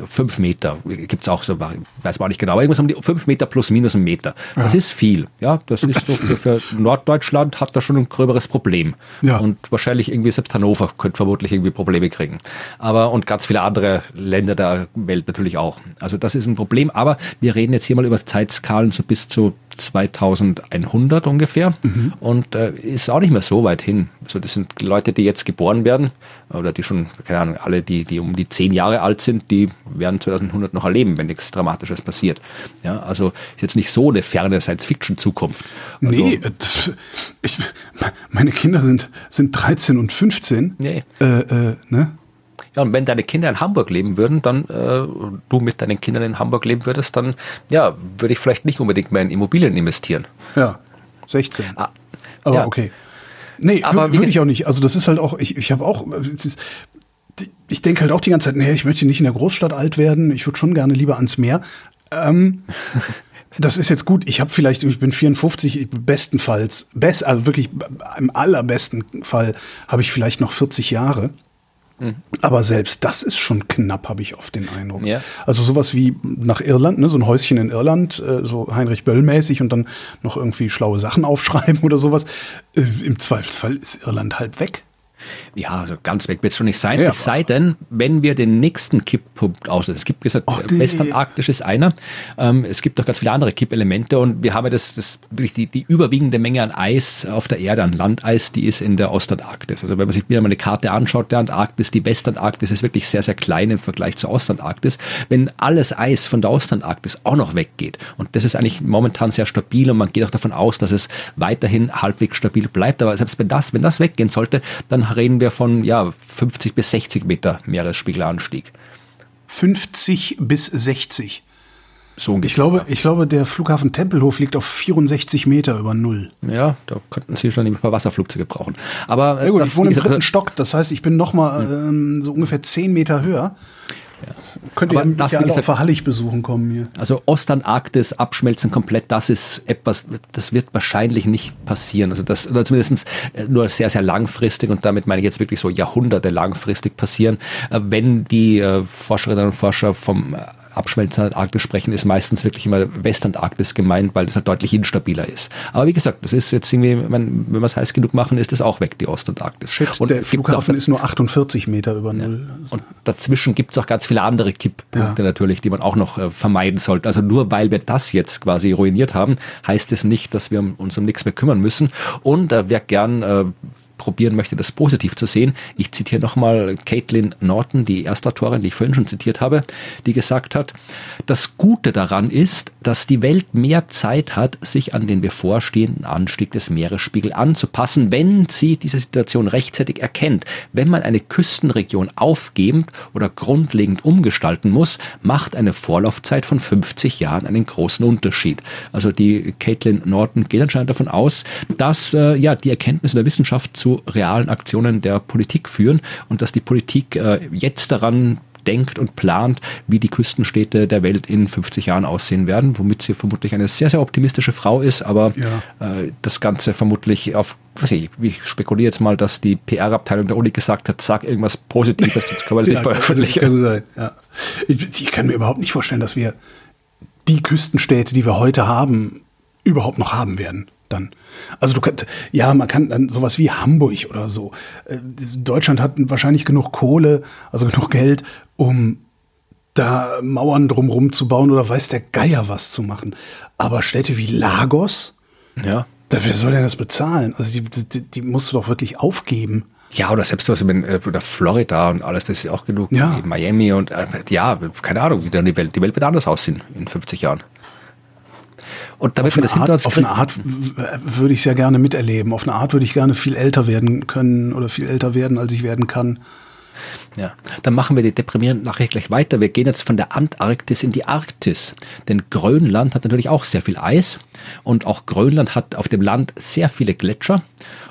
fünf Meter gibt es auch so, weiß man nicht genau, aber irgendwas um die fünf Meter plus minus ein Meter. Das ja. ist viel. Ja, das ist so für, für Norddeutschland hat da schon ein gröberes Problem. Ja. Und wahrscheinlich irgendwie selbst Hannover könnte vermutlich irgendwie Probleme kriegen. Aber und ganz viele andere Länder der Welt natürlich auch. Also das ist ein Problem. Aber wir reden jetzt hier mal über Zeitskalen so bis zu 2100 ungefähr mhm. und äh, ist auch nicht mehr so weit hin. So, das sind Leute, die jetzt geboren werden oder die schon, keine Ahnung, alle, die, die um die zehn Jahre alt sind, die werden 2100 noch erleben, wenn nichts Dramatisches passiert. Ja, also ist jetzt nicht so eine ferne Science-Fiction-Zukunft. Also, nee, das, ich, meine Kinder sind, sind 13 und 15. Nee. Äh, äh, ne? Ja, und wenn deine Kinder in Hamburg leben würden, dann äh, du mit deinen Kindern in Hamburg leben würdest, dann ja, würde ich vielleicht nicht unbedingt mehr in Immobilien investieren. Ja, 16. Ah, Aber ja. okay. Nee, aber würde ich auch nicht. Also das ist halt auch, ich, ich habe auch, ich denke halt auch die ganze Zeit, nee, ich möchte nicht in der Großstadt alt werden, ich würde schon gerne lieber ans Meer. Ähm, das ist jetzt gut. Ich habe vielleicht, ich bin 54, bestenfalls, best, also wirklich im allerbesten Fall habe ich vielleicht noch 40 Jahre. Mhm. Aber selbst das ist schon knapp, habe ich oft den Eindruck. Ja. Also sowas wie nach Irland, ne, so ein Häuschen in Irland, äh, so Heinrich Böll-mäßig und dann noch irgendwie schlaue Sachen aufschreiben oder sowas. Äh, Im Zweifelsfall ist Irland halt weg. Ja, also ganz weg wird es schon nicht sein. Ja, es sei denn, wenn wir den nächsten Kipppunkt auslösen. Es gibt gesagt, Ach, nee. Westantarktisch ist einer. Ähm, es gibt noch ganz viele andere Kippelemente und wir haben das, das wirklich die, die überwiegende Menge an Eis auf der Erde, an Landeis, die ist in der Ostantarktis. Also wenn man sich wieder mal eine Karte anschaut, der Antarktis, die Westantarktis ist wirklich sehr, sehr klein im Vergleich zur Ostantarktis. Wenn alles Eis von der Ostantarktis auch noch weggeht und das ist eigentlich momentan sehr stabil und man geht auch davon aus, dass es weiterhin halbwegs stabil bleibt, aber selbst wenn das, wenn das weggehen sollte, dann reden wir von ja, 50 bis 60 Meter Meeresspiegelanstieg. 50 bis 60. So ungefähr. Ich glaube, ich glaube, der Flughafen Tempelhof liegt auf 64 Meter über Null. Ja, da könnten Sie schon ein paar Wasserflugzeuge brauchen. Aber äh, ja gut, ich wohne im dritten Stock, das heißt, ich bin noch mal ähm, so ungefähr 10 Meter höher. Ja. Könnt ihr das ja auf Verhallig besuchen kommen hier. Also Ostantarktis abschmelzen komplett, das ist etwas, das wird wahrscheinlich nicht passieren. Also das, oder zumindest äh, nur sehr, sehr langfristig und damit meine ich jetzt wirklich so Jahrhunderte langfristig passieren, äh, wenn die Forscherinnen und Forscher vom Abschmelzen Antarktis sprechen, ist meistens wirklich immer Westantarktis gemeint, weil das halt deutlich instabiler ist. Aber wie gesagt, das ist jetzt irgendwie, wenn, wenn wir es heiß genug machen, ist das auch weg, die Ostantarktis. Shit, und der Flughafen ist nur 48 Meter über Null. Ja. Und dazwischen gibt es auch ganz viele andere Kipppunkte ja. natürlich, die man auch noch äh, vermeiden sollte. Also nur weil wir das jetzt quasi ruiniert haben, heißt es nicht, dass wir uns um nichts mehr kümmern müssen. Und äh, wer gern äh, probieren möchte, das positiv zu sehen. Ich zitiere nochmal Caitlin Norton, die Erstautorin, die ich vorhin schon zitiert habe, die gesagt hat, das Gute daran ist, dass die Welt mehr Zeit hat, sich an den bevorstehenden Anstieg des Meeresspiegels anzupassen, wenn sie diese Situation rechtzeitig erkennt. Wenn man eine Küstenregion aufgeben oder grundlegend umgestalten muss, macht eine Vorlaufzeit von 50 Jahren einen großen Unterschied. Also die Caitlin Norton geht anscheinend davon aus, dass äh, ja die Erkenntnisse der Wissenschaft zu zu realen Aktionen der Politik führen und dass die Politik äh, jetzt daran denkt und plant, wie die Küstenstädte der Welt in 50 Jahren aussehen werden, womit sie vermutlich eine sehr, sehr optimistische Frau ist, aber ja. äh, das Ganze vermutlich auf, was ich, ich spekuliere jetzt mal, dass die PR-Abteilung der Uni gesagt hat, sag irgendwas Positives, sonst können wir das ja, nicht veröffentlichen. Kann sein, ja. ich, ich kann mir überhaupt nicht vorstellen, dass wir die Küstenstädte, die wir heute haben, überhaupt noch haben werden dann. Also du kannst, ja, man kann dann sowas wie Hamburg oder so. Äh, Deutschland hat wahrscheinlich genug Kohle, also genug Geld, um da Mauern drumherum zu bauen oder weiß der Geier was zu machen. Aber Städte wie Lagos, ja. Da, wer soll denn das bezahlen? Also die, die, die musst du doch wirklich aufgeben. Ja, oder selbst was in äh, oder Florida und alles, das ist auch genug. Ja. Miami und äh, ja, keine Ahnung, wie dann die Welt, die Welt wird anders aussehen in 50 Jahren. Und damit wir das hinter uns Auf eine Art würde ich es ja gerne miterleben. Auf eine Art würde ich gerne viel älter werden können oder viel älter werden, als ich werden kann. Ja, dann machen wir die deprimierende Nachricht gleich weiter. Wir gehen jetzt von der Antarktis in die Arktis. Denn Grönland hat natürlich auch sehr viel Eis und auch Grönland hat auf dem Land sehr viele Gletscher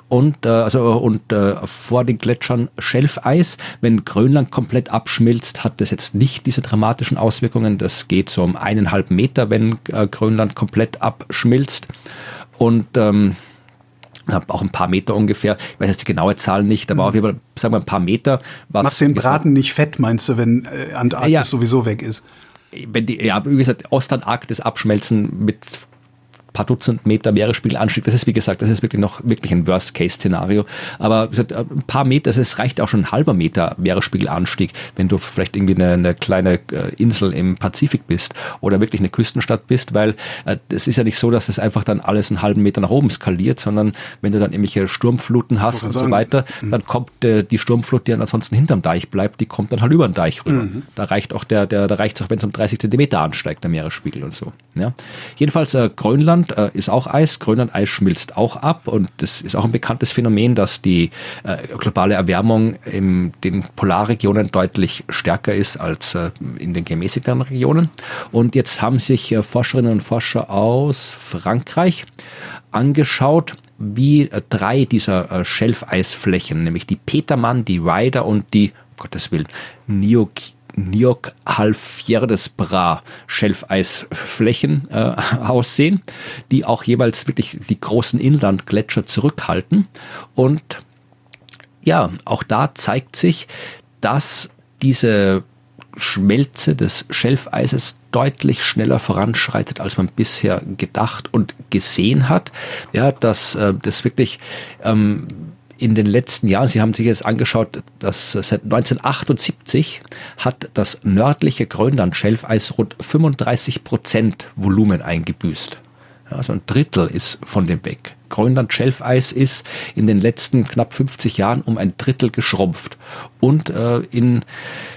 und, äh, also, und äh, vor den Gletschern Schelfeis. Wenn Grönland komplett abschmilzt, hat das jetzt nicht diese dramatischen Auswirkungen. Das geht so um eineinhalb Meter, wenn äh, Grönland komplett abschmilzt. Und ähm, auch ein paar Meter ungefähr. Ich weiß jetzt die genaue Zahl nicht, aber auf jeden Fall, sagen wir ein paar Meter. Was Macht den Braten nicht fett, meinst du, wenn äh, Antarktis ja, sowieso weg ist? Wenn die, ja, wie gesagt, Ostantarktis abschmelzen mit paar Dutzend Meter Meeresspiegelanstieg. Das ist, wie gesagt, das ist wirklich noch wirklich ein Worst-Case-Szenario. Aber gesagt, ein paar Meter, es reicht auch schon ein halber Meter Meeresspiegelanstieg, wenn du vielleicht irgendwie eine, eine kleine äh, Insel im Pazifik bist oder wirklich eine Küstenstadt bist, weil es äh, ist ja nicht so, dass das einfach dann alles einen halben Meter nach oben skaliert, sondern wenn du dann irgendwelche Sturmfluten hast und sagen. so weiter, mhm. dann kommt äh, die Sturmflut, die dann ansonsten hinterm Deich bleibt, die kommt dann halt über den Deich rüber. Mhm. Da reicht auch der, der, da reicht es auch, wenn es um 30 Zentimeter ansteigt, der Meeresspiegel und so. Ja. Jedenfalls äh, Grönland Grönland äh, ist auch Eis, Grönland-Eis schmilzt auch ab und das ist auch ein bekanntes Phänomen, dass die äh, globale Erwärmung in den Polarregionen deutlich stärker ist als äh, in den gemäßigten Regionen. Und jetzt haben sich äh, Forscherinnen und Forscher aus Frankreich angeschaut, wie äh, drei dieser äh, Schelfeisflächen, nämlich die Petermann, die Ryder und die, um Gottes Willen, Nioki Niok Halfjerdes Bra Schelfeisflächen äh, aussehen, die auch jeweils wirklich die großen Inlandgletscher zurückhalten. Und ja, auch da zeigt sich, dass diese Schmelze des Schelfeises deutlich schneller voranschreitet, als man bisher gedacht und gesehen hat. Ja, dass äh, das wirklich ähm, in den letzten Jahren, Sie haben sich jetzt angeschaut, dass seit 1978 hat das nördliche Grönland-Schelfeis rund 35 Prozent Volumen eingebüßt. Also ein Drittel ist von dem weg. Grönland-Schelfeis ist in den letzten knapp 50 Jahren um ein Drittel geschrumpft und äh, in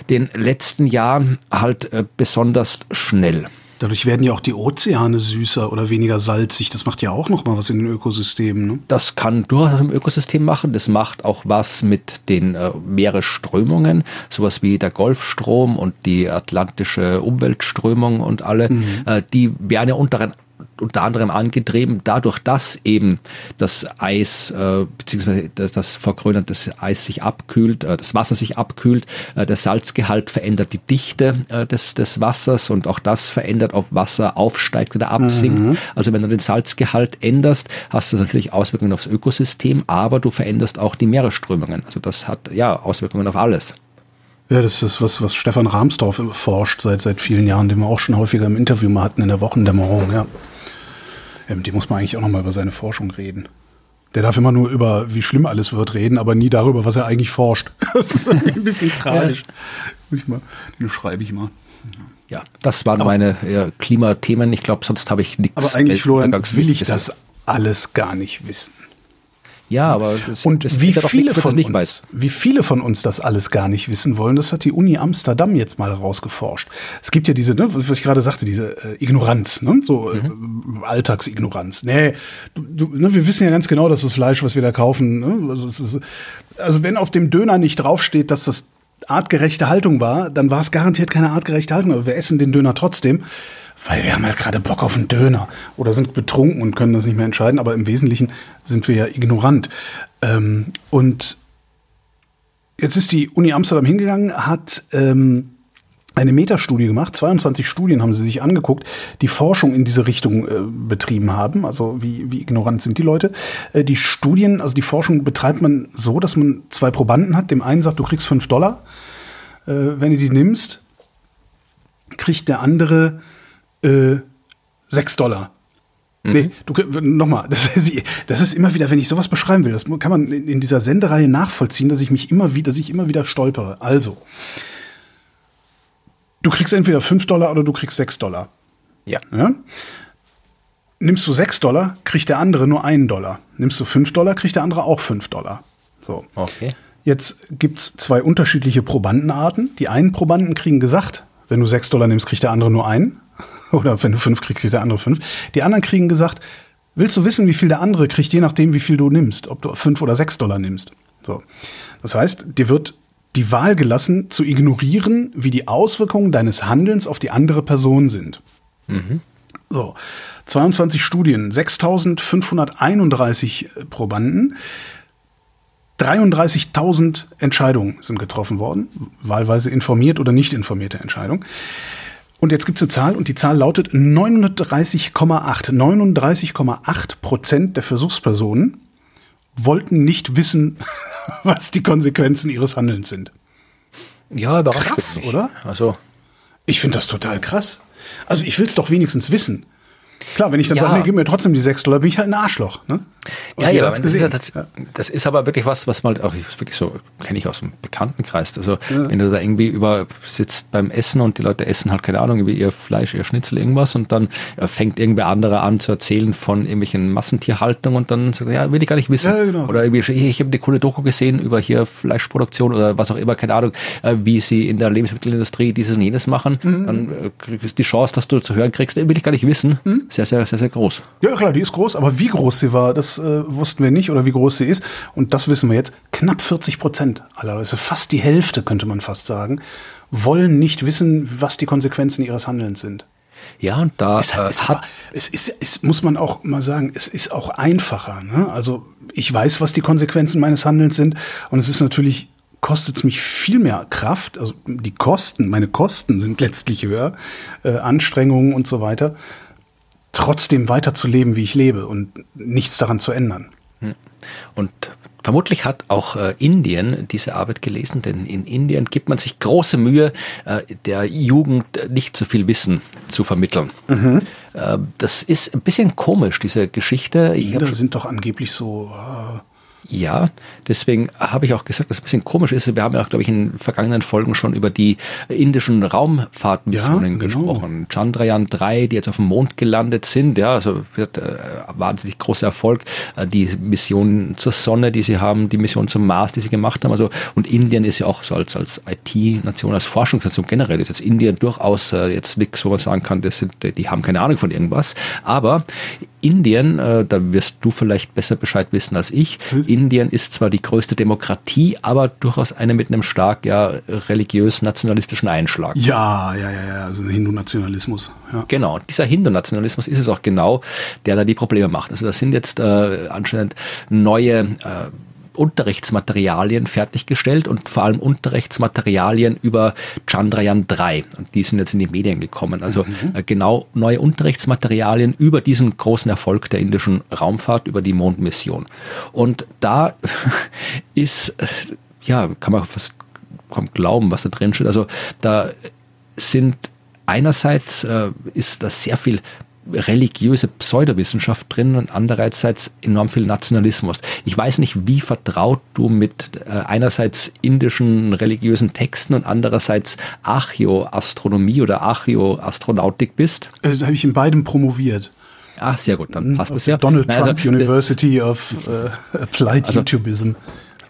den letzten Jahren halt äh, besonders schnell. Dadurch werden ja auch die Ozeane süßer oder weniger salzig. Das macht ja auch noch mal was in den Ökosystemen. Ne? Das kann durchaus im Ökosystem machen. Das macht auch was mit den äh, Meeresströmungen, sowas wie der Golfstrom und die atlantische Umweltströmung und alle. Mhm. Äh, die werden ja unter unter anderem angetrieben dadurch, dass eben das Eis äh, beziehungsweise das, das vergrönerte Eis sich abkühlt, äh, das Wasser sich abkühlt, äh, der Salzgehalt verändert die Dichte äh, des, des Wassers und auch das verändert, ob Wasser aufsteigt oder absinkt. Mhm. Also wenn du den Salzgehalt änderst, hast du natürlich Auswirkungen aufs Ökosystem, aber du veränderst auch die Meeresströmungen. Also das hat ja Auswirkungen auf alles. Ja, das ist was, was Stefan Rahmsdorf forscht seit, seit vielen Jahren, den wir auch schon häufiger im Interview mal hatten in der Wochendämmerung, ja. Mit dem muss man eigentlich auch nochmal über seine Forschung reden. Der darf immer nur über, wie schlimm alles wird, reden, aber nie darüber, was er eigentlich forscht. Das ist ein bisschen tragisch. Ja. Den schreibe ich mal. Ja, das waren aber, meine ja, Klimathemen. Ich glaube, sonst habe ich nichts. Aber eigentlich, Florian, will ich das alles gar nicht wissen. Ja, aber das, und das wie viele von nicht uns, weiß. wie viele von uns das alles gar nicht wissen wollen, das hat die Uni Amsterdam jetzt mal herausgeforscht. Es gibt ja diese, ne, was ich gerade sagte, diese äh, Ignoranz, ne, so äh, mhm. äh, Alltagsignoranz. Nee, du, du, ne, wir wissen ja ganz genau, dass das Fleisch, was wir da kaufen, ne, also, ist, also wenn auf dem Döner nicht draufsteht, dass das artgerechte Haltung war, dann war es garantiert keine artgerechte Haltung, aber wir essen den Döner trotzdem weil wir haben halt gerade Bock auf einen Döner oder sind betrunken und können das nicht mehr entscheiden, aber im Wesentlichen sind wir ja ignorant. Ähm, und jetzt ist die Uni Amsterdam hingegangen, hat ähm, eine Metastudie gemacht. 22 Studien haben sie sich angeguckt, die Forschung in diese Richtung äh, betrieben haben. Also wie, wie ignorant sind die Leute? Äh, die Studien, also die Forschung betreibt man so, dass man zwei Probanden hat. Dem einen sagt, du kriegst fünf Dollar. Äh, wenn du die nimmst, kriegt der andere äh, 6 Dollar. Mhm. Nee, du nochmal, das, das ist immer wieder, wenn ich sowas beschreiben will, das kann man in dieser Sendereihe nachvollziehen, dass ich mich immer wieder, dass ich immer wieder stolpere. Also, du kriegst entweder 5 Dollar oder du kriegst 6 Dollar. Ja. ja. Nimmst du 6 Dollar, kriegt der andere nur 1 Dollar. Nimmst du 5 Dollar, kriegt der andere auch 5 Dollar. So. Okay. Jetzt gibt es zwei unterschiedliche Probandenarten. Die einen Probanden kriegen gesagt, wenn du 6 Dollar nimmst, kriegt der andere nur einen. Oder wenn du fünf kriegst, kriegt der andere fünf. Die anderen kriegen gesagt, willst du wissen, wie viel der andere kriegt, je nachdem, wie viel du nimmst, ob du fünf oder sechs Dollar nimmst. So. Das heißt, dir wird die Wahl gelassen, zu ignorieren, wie die Auswirkungen deines Handelns auf die andere Person sind. Mhm. So. 22 Studien, 6531 Probanden. 33.000 Entscheidungen sind getroffen worden, wahlweise informiert oder nicht informierte Entscheidungen. Und jetzt gibt es eine Zahl und die Zahl lautet 39,8. 39,8 Prozent der Versuchspersonen wollten nicht wissen, was die Konsequenzen ihres Handelns sind. Ja, überrascht krass, oder? Also ich finde das total krass. Also ich will es doch wenigstens wissen. Klar, wenn ich dann ja. sage, nee, gib mir trotzdem die 6 Dollar, bin ich halt ein Arschloch. Ne? ja, ja, das ist, das, das, ist aber wirklich was, was mal auch wirklich so, kenne ich aus dem Bekanntenkreis. Also ja. wenn du da irgendwie über sitzt beim Essen und die Leute essen halt, keine Ahnung, über ihr Fleisch, ihr Schnitzel, irgendwas und dann äh, fängt irgendwer andere an zu erzählen von irgendwelchen Massentierhaltungen und dann sagt ja, will ich gar nicht wissen. Ja, genau. Oder irgendwie, ich, ich habe eine coole Doku gesehen über hier Fleischproduktion oder was auch immer, keine Ahnung, äh, wie sie in der Lebensmittelindustrie dieses und jenes machen. Mhm. Dann äh, kriegst die Chance, dass du zu hören kriegst, will ich gar nicht wissen. Mhm sehr, sehr, sehr, sehr groß. Ja, klar, die ist groß, aber wie groß sie war, das äh, wussten wir nicht oder wie groß sie ist. Und das wissen wir jetzt. Knapp 40 Prozent aller, also fast die Hälfte, könnte man fast sagen, wollen nicht wissen, was die Konsequenzen ihres Handelns sind. Ja, und da es, äh, es, hat, es ist, es muss man auch mal sagen, es ist auch einfacher. Ne? Also ich weiß, was die Konsequenzen meines Handelns sind, und es ist natürlich kostet es mich viel mehr Kraft. Also die Kosten, meine Kosten sind letztlich höher, äh, Anstrengungen und so weiter trotzdem weiterzuleben, wie ich lebe und nichts daran zu ändern. Hm. Und vermutlich hat auch äh, Indien diese Arbeit gelesen, denn in Indien gibt man sich große Mühe, äh, der Jugend nicht zu viel Wissen zu vermitteln. Mhm. Äh, das ist ein bisschen komisch, diese Geschichte. Kinder sind doch angeblich so Ja, deswegen habe ich auch gesagt, dass es ein bisschen komisch ist. Wir haben ja auch, glaube ich, in vergangenen Folgen schon über die indischen Raumfahrtmissionen ja, genau. gesprochen. Chandrayaan 3, die jetzt auf dem Mond gelandet sind, ja, also wird äh, wahnsinnig großer Erfolg. Äh, die Mission zur Sonne, die sie haben, die Mission zum Mars, die sie gemacht haben. Also und Indien ist ja auch so als als IT-Nation, als Forschungsnation generell ist jetzt Indien durchaus äh, jetzt nichts, wo man sagen kann, das sind, die haben keine Ahnung von irgendwas. Aber Indien, äh, da wirst du vielleicht besser Bescheid wissen als ich. Hm. Indien ist zwar die größte Demokratie, aber durchaus eine mit einem stark ja religiös-nationalistischen Einschlag. Ja, ja, ja, ja, also Hindu-Nationalismus. Ja. Genau, dieser Hindu-Nationalismus ist es auch genau, der da die Probleme macht. Also das sind jetzt äh, anscheinend neue äh, Unterrichtsmaterialien fertiggestellt und vor allem Unterrichtsmaterialien über Chandrayaan 3. Und die sind jetzt in die Medien gekommen. Also mhm. Äh, genau neue Unterrichtsmaterialien über diesen großen Erfolg der indischen Raumfahrt, über die Mondmission. Und da ist, äh, ja, kann man fast kaum glauben, was da drin steht. Also da sind einerseits äh, ist da sehr viel religiöse Pseudowissenschaft drin und andererseits enorm viel Nationalismus. Ich weiß nicht, wie vertraut du mit äh, einerseits indischen religiösen Texten und andererseits Archäoastronomie oder Archäoastronautik bist. Äh, da habe ich in beidem promoviert. Ach, sehr gut, dann passt es ja. Donald Trump also, University of uh, Applied also, YouTubism.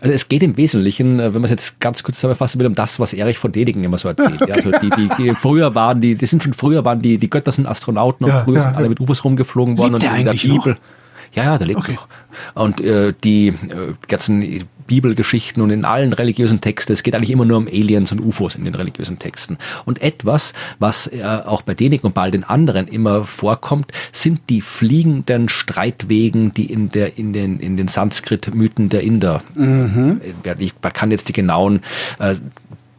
Also es geht im Wesentlichen, äh, wenn man es jetzt ganz kurz zusammenfassen will, um das, was Erich von Dedigen immer so erzählt. Okay. Also die, die, die, früher waren, die, die sind schon früher waren die, die Götter sind Astronauten und ja, früher ja, sind alle mit UFOs rumgeflogen worden und in der Bibel. Noch? Ja, ja, der lebt okay. noch. Und äh, die äh, ganzen Bibelgeschichten und in allen religiösen Texten, es geht eigentlich immer nur um Aliens und UFOs in den religiösen Texten. Und etwas, was äh, auch bei denen und bei all den anderen immer vorkommt, sind die fliegenden Streitwegen, die in der in den in den Sanskrit-Mythen der Inder. Mhm. Ich kann jetzt die genauen äh,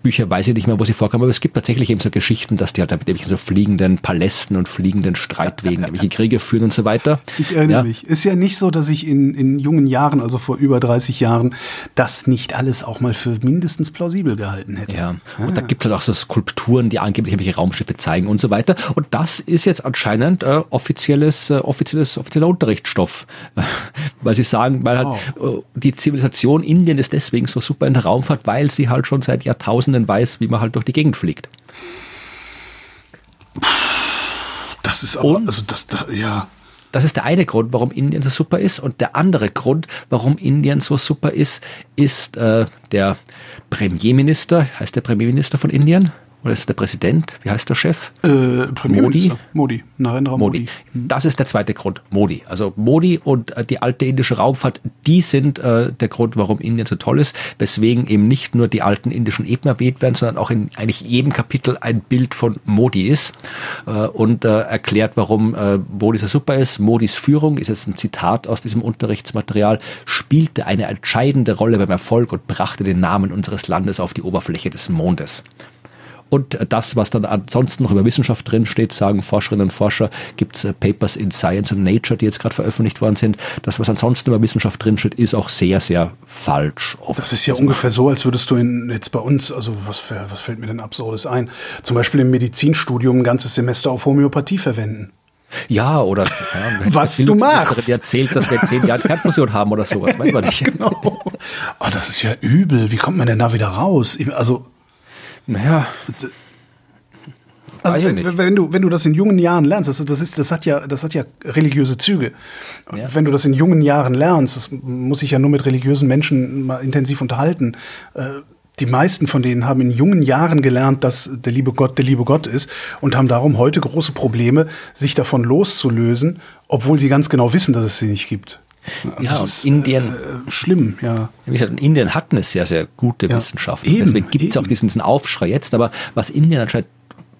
Bücher weiß ich nicht mehr, wo sie vorkommen, aber es gibt tatsächlich eben so Geschichten, dass die halt mit so fliegenden Palästen und fliegenden Streitwegen irgendwelche Kriege führen und so weiter. Ich erinnere ja. mich. Ist ja nicht so, dass ich in, in jungen Jahren, also vor über 30 Jahren, das nicht alles auch mal für mindestens plausibel gehalten hätte. Ja, ah. und da gibt es halt auch so Skulpturen, die angeblich irgendwelche Raumschiffe zeigen und so weiter. Und das ist jetzt anscheinend äh, offizielles, äh, offizielles, offizieller Unterrichtsstoff. weil sie sagen, weil halt oh. äh, die Zivilisation Indien ist deswegen so super in der Raumfahrt, weil sie halt schon seit Jahrtausenden Tausenden weiß, wie man halt durch die Gegend fliegt. Das ist auch, also das, da, ja. Das ist der eine Grund, warum Indien so super ist. Und der andere Grund, warum Indien so super ist, ist äh, der Premierminister, heißt der Premierminister von Indien? Oder ist der Präsident? Wie heißt der Chef? Äh, Modi. Modi. Narendra Modi. Modi. Mhm. Das ist der zweite Grund. Modi. Also Modi und äh, die alte indische Raumfahrt, die sind äh, der Grund, warum Indien so toll ist. Weswegen eben nicht nur die alten indischen Ebenen erwähnt werden, sondern auch in eigentlich jedem Kapitel ein Bild von Modi ist äh, und äh, erklärt, warum äh, Modi so super ist. Modis Führung ist jetzt ein Zitat aus diesem Unterrichtsmaterial, spielte eine entscheidende Rolle beim Erfolg und brachte den Namen unseres Landes auf die Oberfläche des Mondes. Und das, was dann ansonsten noch über Wissenschaft drin steht, sagen Forscherinnen und Forscher, gibt es äh, Papers in Science und Nature, die jetzt gerade veröffentlicht worden sind. Das, was ansonsten über Wissenschaft drin steht, ist auch sehr, sehr falsch. Oft. Das ist ja ungefähr so, als würdest du in, jetzt bei uns, also was, was fällt mir denn Absurdes ein, zum Beispiel im Medizinstudium ein ganzes Semester auf Homöopathie verwenden. Ja, oder ja, was du machst. Die erzählt, dass wir zehn Jahre Kernfusion haben oder sowas, weiß man nicht. genau. Oh, das ist ja übel. Wie kommt man denn da wieder raus? Also naja. Also wenn, wenn, du wenn du das in jungen Jahren lernst, das, das ist das hat ja das hat ja religiöse Züge. Ja. Wenn du das in jungen Jahren lernst, das muss sich ja nur mit religiösen Menschen mal intensiv unterhalten. Äh, die meisten von denen haben in jungen Jahren gelernt, dass der liebe Gott der liebe Gott ist und haben darum heute große Probleme, sich davon loszulösen, obwohl sie ganz genau wissen, dass es sie nicht gibt. Ja, das ist Indien. Äh, schlimm, ja. Wie gesagt, Indien hat eine sehr, sehr gute ja, Wissenschaft. Eben, Deswegen gibt es auch diesen, diesen Aufschrei jetzt. Aber was Indien anscheinend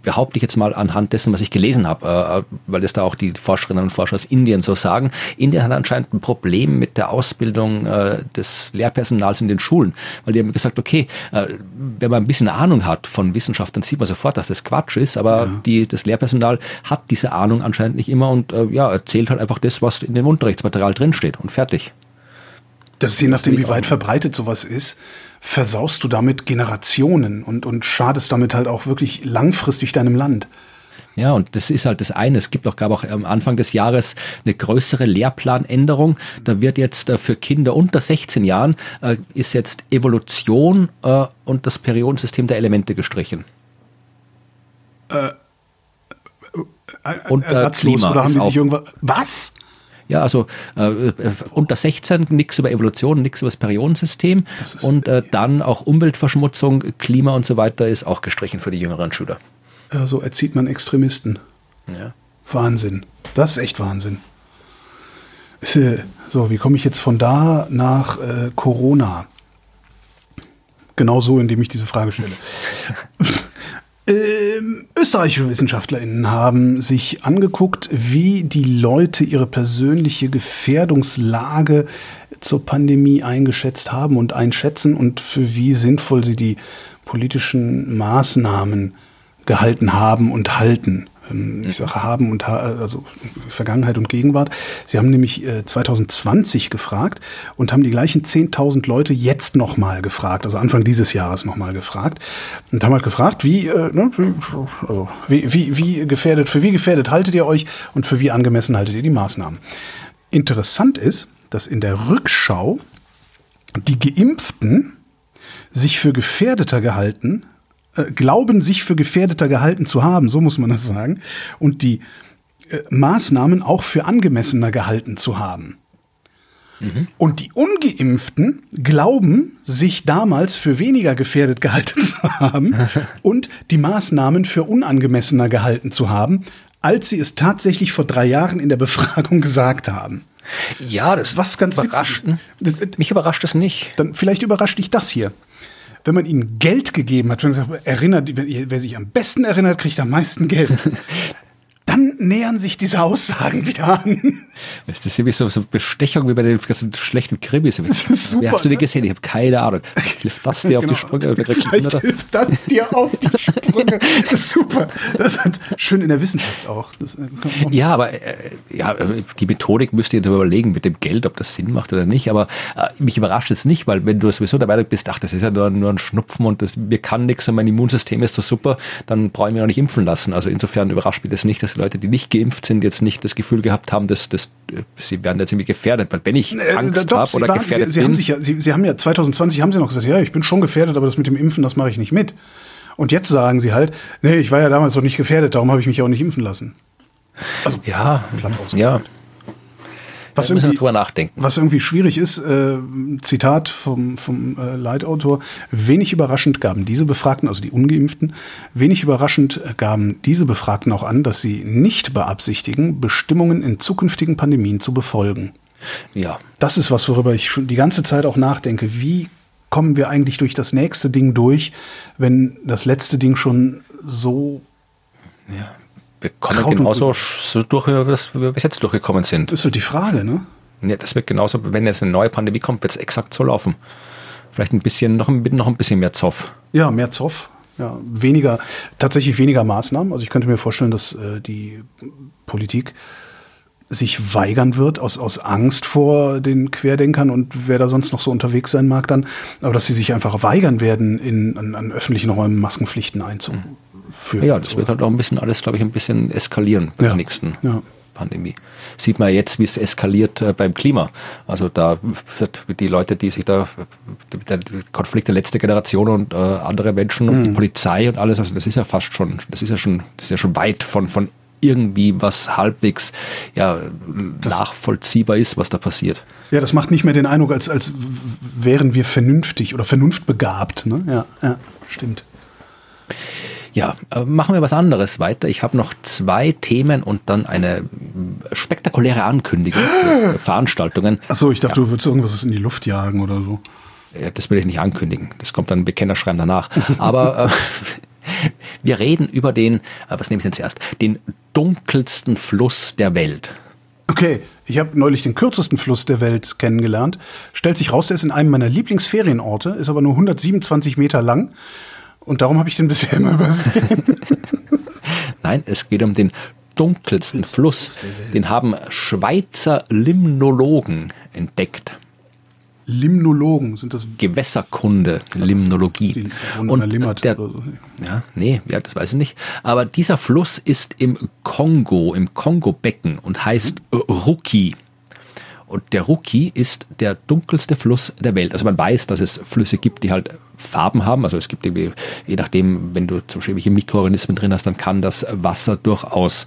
behaupte ich jetzt mal anhand dessen, was ich gelesen habe, äh, äh, weil das da auch die Forscherinnen und Forscher aus Indien so sagen. Indien hat anscheinend ein Problem mit der Ausbildung äh, des Lehrpersonals in den Schulen, weil die haben gesagt, okay, äh, wenn man ein bisschen Ahnung hat von Wissenschaft, dann sieht man sofort, dass das Quatsch ist, aber ja. die, das Lehrpersonal hat diese Ahnung anscheinend nicht immer und äh, ja, erzählt halt einfach das, was in dem Unterrichtsmaterial drinsteht und fertig. Das ist je nachdem, wie weit verbreitet sowas ist, versaust du damit Generationen und, und schadest damit halt auch wirklich langfristig deinem Land. Ja, und das ist halt das eine. Es gibt auch, gab auch am Anfang des Jahres eine größere Lehrplanänderung. Da wird jetzt äh, für Kinder unter 16 Jahren äh, ist jetzt Evolution äh, und das Periodensystem der Elemente gestrichen. Äh, und ersatzlos Klima oder haben die sich irgendwas. Was? Ja, also äh, unter 16 nichts über Evolution, nichts über das Periodensystem das und äh, dann auch Umweltverschmutzung, Klima und so weiter ist auch gestrichen für die jüngeren Schüler. Ja, so erzieht man Extremisten. Ja. Wahnsinn. Das ist echt Wahnsinn. So, wie komme ich jetzt von da nach äh, Corona? Genau so, indem ich diese Frage stelle. Ähm, österreichische WissenschaftlerInnen haben sich angeguckt, wie die Leute ihre persönliche Gefährdungslage zur Pandemie eingeschätzt haben und einschätzen und für wie sinnvoll sie die politischen Maßnahmen gehalten haben und halten. Ähm, ich sage haben und also Vergangenheit und Gegenwart. Sie haben nämlich 2020 äh, gefragt und haben die gleichen 10.000 Leute jetzt nochmal gefragt, also Anfang dieses Jahres nochmal gefragt und haben halt gefragt, wie, äh, ne, also wie, wie, wie gefährdet, für wie gefährdet haltet ihr euch und für wie angemessen haltet ihr die Maßnahmen. Interessant ist, dass in der Rückschau die Geimpften sich für gefährdeter gehalten äh, glauben, sich für gefährdeter gehalten zu haben, so muss man das sagen, und die äh, Maßnahmen auch für angemessener gehalten zu haben. Mhm. Und die ungeimpften glauben, sich damals für weniger gefährdet gehalten zu haben und die Maßnahmen für unangemessener gehalten zu haben, als sie es tatsächlich vor drei Jahren in der Befragung gesagt haben. Ja, das was ganz überrascht. Mich überrascht es nicht. Dann vielleicht überrascht dich das hier wenn man ihnen Geld gegeben hat, wenn man sagt, erinnert, wer sich am besten erinnert, kriegt am meisten Geld. dann nähern sich diese Aussagen wieder an. Das ist nämlich so, so Bestechung wie bei den ganzen schlechten Krimis. Das ist super, Wer hast du den ne? gesehen? Ich habe keine Ahnung. Hilft das dir genau. auf die Sprünge? Vielleicht hilft das dir auf die Sprünge. Das ist super. Das ist schön in der Wissenschaft auch. Das, äh, ja, aber äh, ja, die Methodik müsst ihr überlegen mit dem Geld, ob das Sinn macht oder nicht. Aber äh, mich überrascht es nicht, weil wenn du sowieso dabei bist, ach, das ist ja nur, nur ein Schnupfen und das, mir kann nichts und mein Immunsystem ist so super, dann brauche ich mich auch nicht impfen lassen. Also insofern überrascht mich das nicht, dass Leute, die nicht geimpft sind, jetzt nicht das Gefühl gehabt haben, dass, dass sie werden jetzt irgendwie gefährdet. Weil wenn ich äh, Angst äh, habe oder waren, gefährdet sie, bin... Haben sich ja, sie, sie haben ja 2020 haben sie noch gesagt, ja, ich bin schon gefährdet, aber das mit dem Impfen, das mache ich nicht mit. Und jetzt sagen sie halt, nee, ich war ja damals noch nicht gefährdet, darum habe ich mich auch nicht impfen lassen. Also, ja, ja. Was da irgendwie, drüber nachdenken. Was irgendwie schwierig ist, äh, Zitat vom, vom äh, Leitautor, wenig überraschend gaben diese Befragten, also die Ungeimpften, wenig überraschend gaben diese Befragten auch an, dass sie nicht beabsichtigen, Bestimmungen in zukünftigen Pandemien zu befolgen. Ja. Das ist was, worüber ich schon die ganze Zeit auch nachdenke. Wie kommen wir eigentlich durch das nächste Ding durch, wenn das letzte Ding schon so ja wir kommen Kraut genauso so durch, wie wir bis jetzt durchgekommen sind. Das ist so die Frage, ne? Ja, das wird genauso, wenn jetzt eine neue Pandemie kommt, wird es exakt so laufen. Vielleicht ein bisschen, noch, noch ein bisschen mehr Zoff. Ja, mehr Zoff. Ja, weniger, tatsächlich weniger Maßnahmen. Also ich könnte mir vorstellen, dass äh, die Politik sich weigern wird aus, aus Angst vor den Querdenkern und wer da sonst noch so unterwegs sein mag dann, aber dass sie sich einfach weigern werden, in, an, an öffentlichen Räumen Maskenpflichten einzuführen. Ja, das wird halt auch ein bisschen alles, glaube ich, ein bisschen eskalieren bei ja. der nächsten ja. Pandemie. Sieht man jetzt, wie es eskaliert äh, beim Klima. Also da die Leute, die sich da der Konflikt der letzten Generation und äh, andere Menschen und die mhm. Polizei und alles, also das ist ja fast schon, das ist ja schon, das ist ja schon weit von, von irgendwie was halbwegs ja, nachvollziehbar ist, was da passiert. Ja, das macht nicht mehr den Eindruck, als, als wären wir vernünftig oder vernunftbegabt. Ne? Ja, ja, stimmt. Ja, äh, machen wir was anderes weiter. Ich habe noch zwei Themen und dann eine spektakuläre Ankündigung für Veranstaltungen. Achso, ich dachte, ja. du würdest irgendwas in die Luft jagen oder so. Ja, das will ich nicht ankündigen. Das kommt dann ein Bekennerschreiben danach. Aber äh, wir reden über den, äh, was nehme ich denn zuerst? Den dunkelsten Fluss der Welt. Okay, ich habe neulich den kürzesten Fluss der Welt kennengelernt. Stellt sich raus, der ist in einem meiner Lieblingsferienorte, ist aber nur 127 Meter lang und darum habe ich den bisher immer übersehen. Nein, es geht um den dunkelsten Fluss. Den haben Schweizer Limnologen entdeckt. Limnologen sind das Gewässerkunde, Limnologie. Und der, so. ja, nee, ja, das weiß ich nicht. Aber dieser Fluss ist im Kongo, im Kongo-Becken und heißt mhm. Ruki. Und der Ruki ist der dunkelste Fluss der Welt. Also man weiß, dass es Flüsse gibt, die halt Farben haben. Also es gibt irgendwie, je nachdem, wenn du zum Beispiel welche Mikroorganismen drin hast, dann kann das Wasser durchaus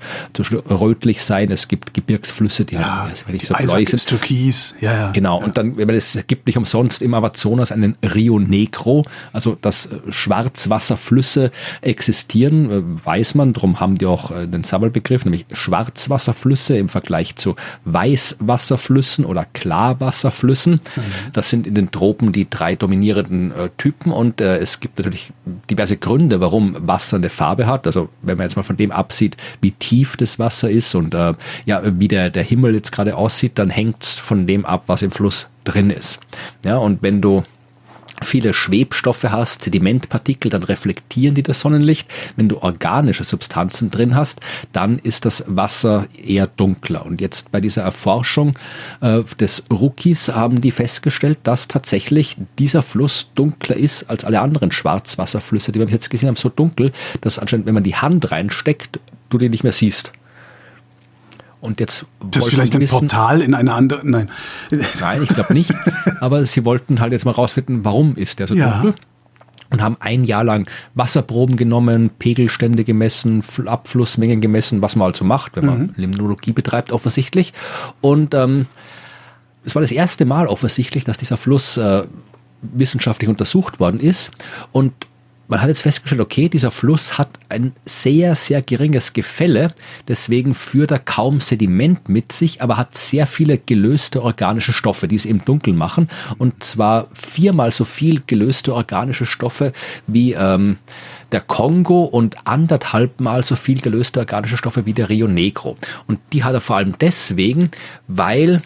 rötlich sein. Es gibt Gebirgsflüsse, die ja, halt die so bläu sind. Türkis, ja, ja. Genau. Ja. Und dann, wenn man es gibt nicht umsonst im Amazonas einen Rio Negro, also dass Schwarzwasserflüsse existieren, äh, weiß man. Darum haben die auch äh, den Sammelbegriff, nämlich Schwarzwasserflüsse im Vergleich zu Weißwasserflüssen oder Klarwasserflüssen. Mhm. Das sind in den Tropen die drei dominierenden äh, Typen Typen und äh, es gibt natürlich diverse Gründe, warum Wasser eine Farbe hat. Also wenn man jetzt mal von dem absieht, wie tief das Wasser ist und äh, ja, wie der, der Himmel jetzt gerade aussieht, dann hängt es von dem ab, was im Fluss drin ist. Ja, und wenn du viele Schwebstoffe hast, Sedimentpartikel, dann reflektieren die das Sonnenlicht. Wenn du organische Substanzen drin hast, dann ist das Wasser eher dunkler. Und jetzt bei dieser Erforschung äh, des Rookies haben die festgestellt, dass tatsächlich dieser Fluss dunkler ist als alle anderen Schwarzwasserflüsse, die wir jetzt gesehen haben, so dunkel, dass anscheinend, wenn man die Hand reinsteckt, du den nicht mehr siehst. Und jetzt das ist vielleicht ein wissen, Portal in eine andere. Nein. Nein, ich glaube nicht. Aber sie wollten halt jetzt mal rausfinden, warum ist der so ja. dunkel? Und haben ein Jahr lang Wasserproben genommen, Pegelstände gemessen, Abflussmengen gemessen, was man also macht, wenn man mhm. Limnologie betreibt, offensichtlich. Und ähm, es war das erste Mal offensichtlich, dass dieser Fluss äh, wissenschaftlich untersucht worden ist. Und man hat jetzt festgestellt, okay, dieser Fluss hat ein sehr, sehr geringes Gefälle, deswegen führt er kaum Sediment mit sich, aber hat sehr viele gelöste organische Stoffe, die es eben dunkel machen. Und zwar viermal so viel gelöste organische Stoffe wie ähm, der Kongo und anderthalbmal so viel gelöste organische Stoffe wie der Rio Negro. Und die hat er vor allem deswegen, weil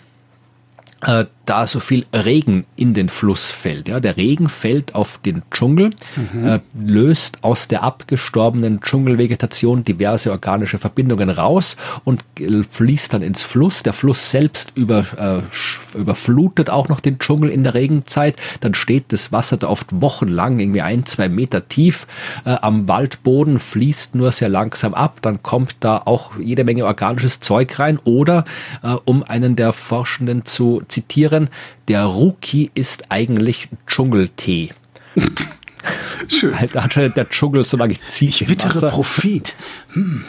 äh, da so viel Regen in den Fluss fällt. Ja, der Regen fällt auf den Dschungel, mhm. äh, löst aus der abgestorbenen Dschungelvegetation diverse organische Verbindungen raus und fließt dann ins Fluss. Der Fluss selbst über, äh, überflutet auch noch den Dschungel in der Regenzeit. Dann steht das Wasser da oft wochenlang, irgendwie ein, zwei Meter tief äh, am Waldboden, fließt nur sehr langsam ab. Dann kommt da auch jede Menge organisches Zeug rein. Oder, äh, um einen der Forschenden zu zitieren, erklären, der Rookie ist eigentlich Dschungeltee. Schön. Halt anscheinend der Dschungel so lange zieht. Ich wittere Profit. Hm.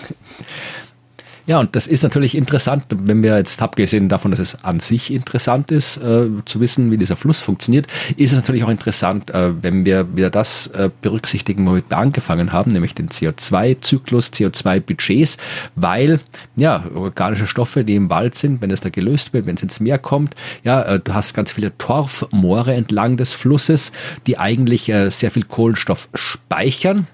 Ja, und das ist natürlich interessant, wenn wir jetzt abgesehen davon, dass es an sich interessant ist, äh, zu wissen, wie dieser Fluss funktioniert, ist es natürlich auch interessant, äh, wenn wir wieder das äh, berücksichtigen, womit wir angefangen haben, nämlich den CO2-Zyklus, CO2-Budgets, weil ja, organische Stoffe, die im Wald sind, wenn es da gelöst wird, wenn es ins Meer kommt, ja, äh, du hast ganz viele Torfmoore entlang des Flusses, die eigentlich äh, sehr viel Kohlenstoff speichern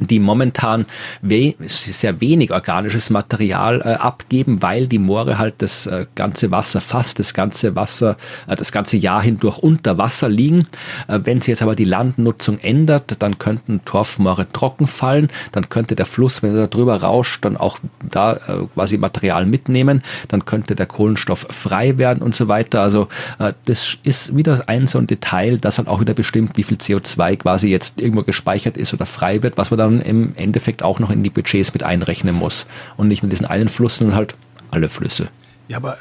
die momentan we sehr wenig organisches Material äh, abgeben, weil die Moore halt das äh, ganze Wasser fast das ganze Wasser, äh, das ganze Jahr hindurch unter Wasser liegen. Äh, wenn sich jetzt aber die Landnutzung ändert, dann könnten Torfmoore trocken fallen, dann könnte der Fluss, wenn er drüber rauscht, dann auch da äh, quasi Material mitnehmen, dann könnte der Kohlenstoff frei werden und so weiter. Also äh, das ist wieder ein so ein Detail, das dann auch wieder bestimmt, wie viel CO2 quasi jetzt irgendwo gespeichert ist oder frei wird, was man dann im Endeffekt auch noch in die Budgets mit einrechnen muss. Und nicht nur diesen einen Fluss, sondern halt alle Flüsse. Ja, aber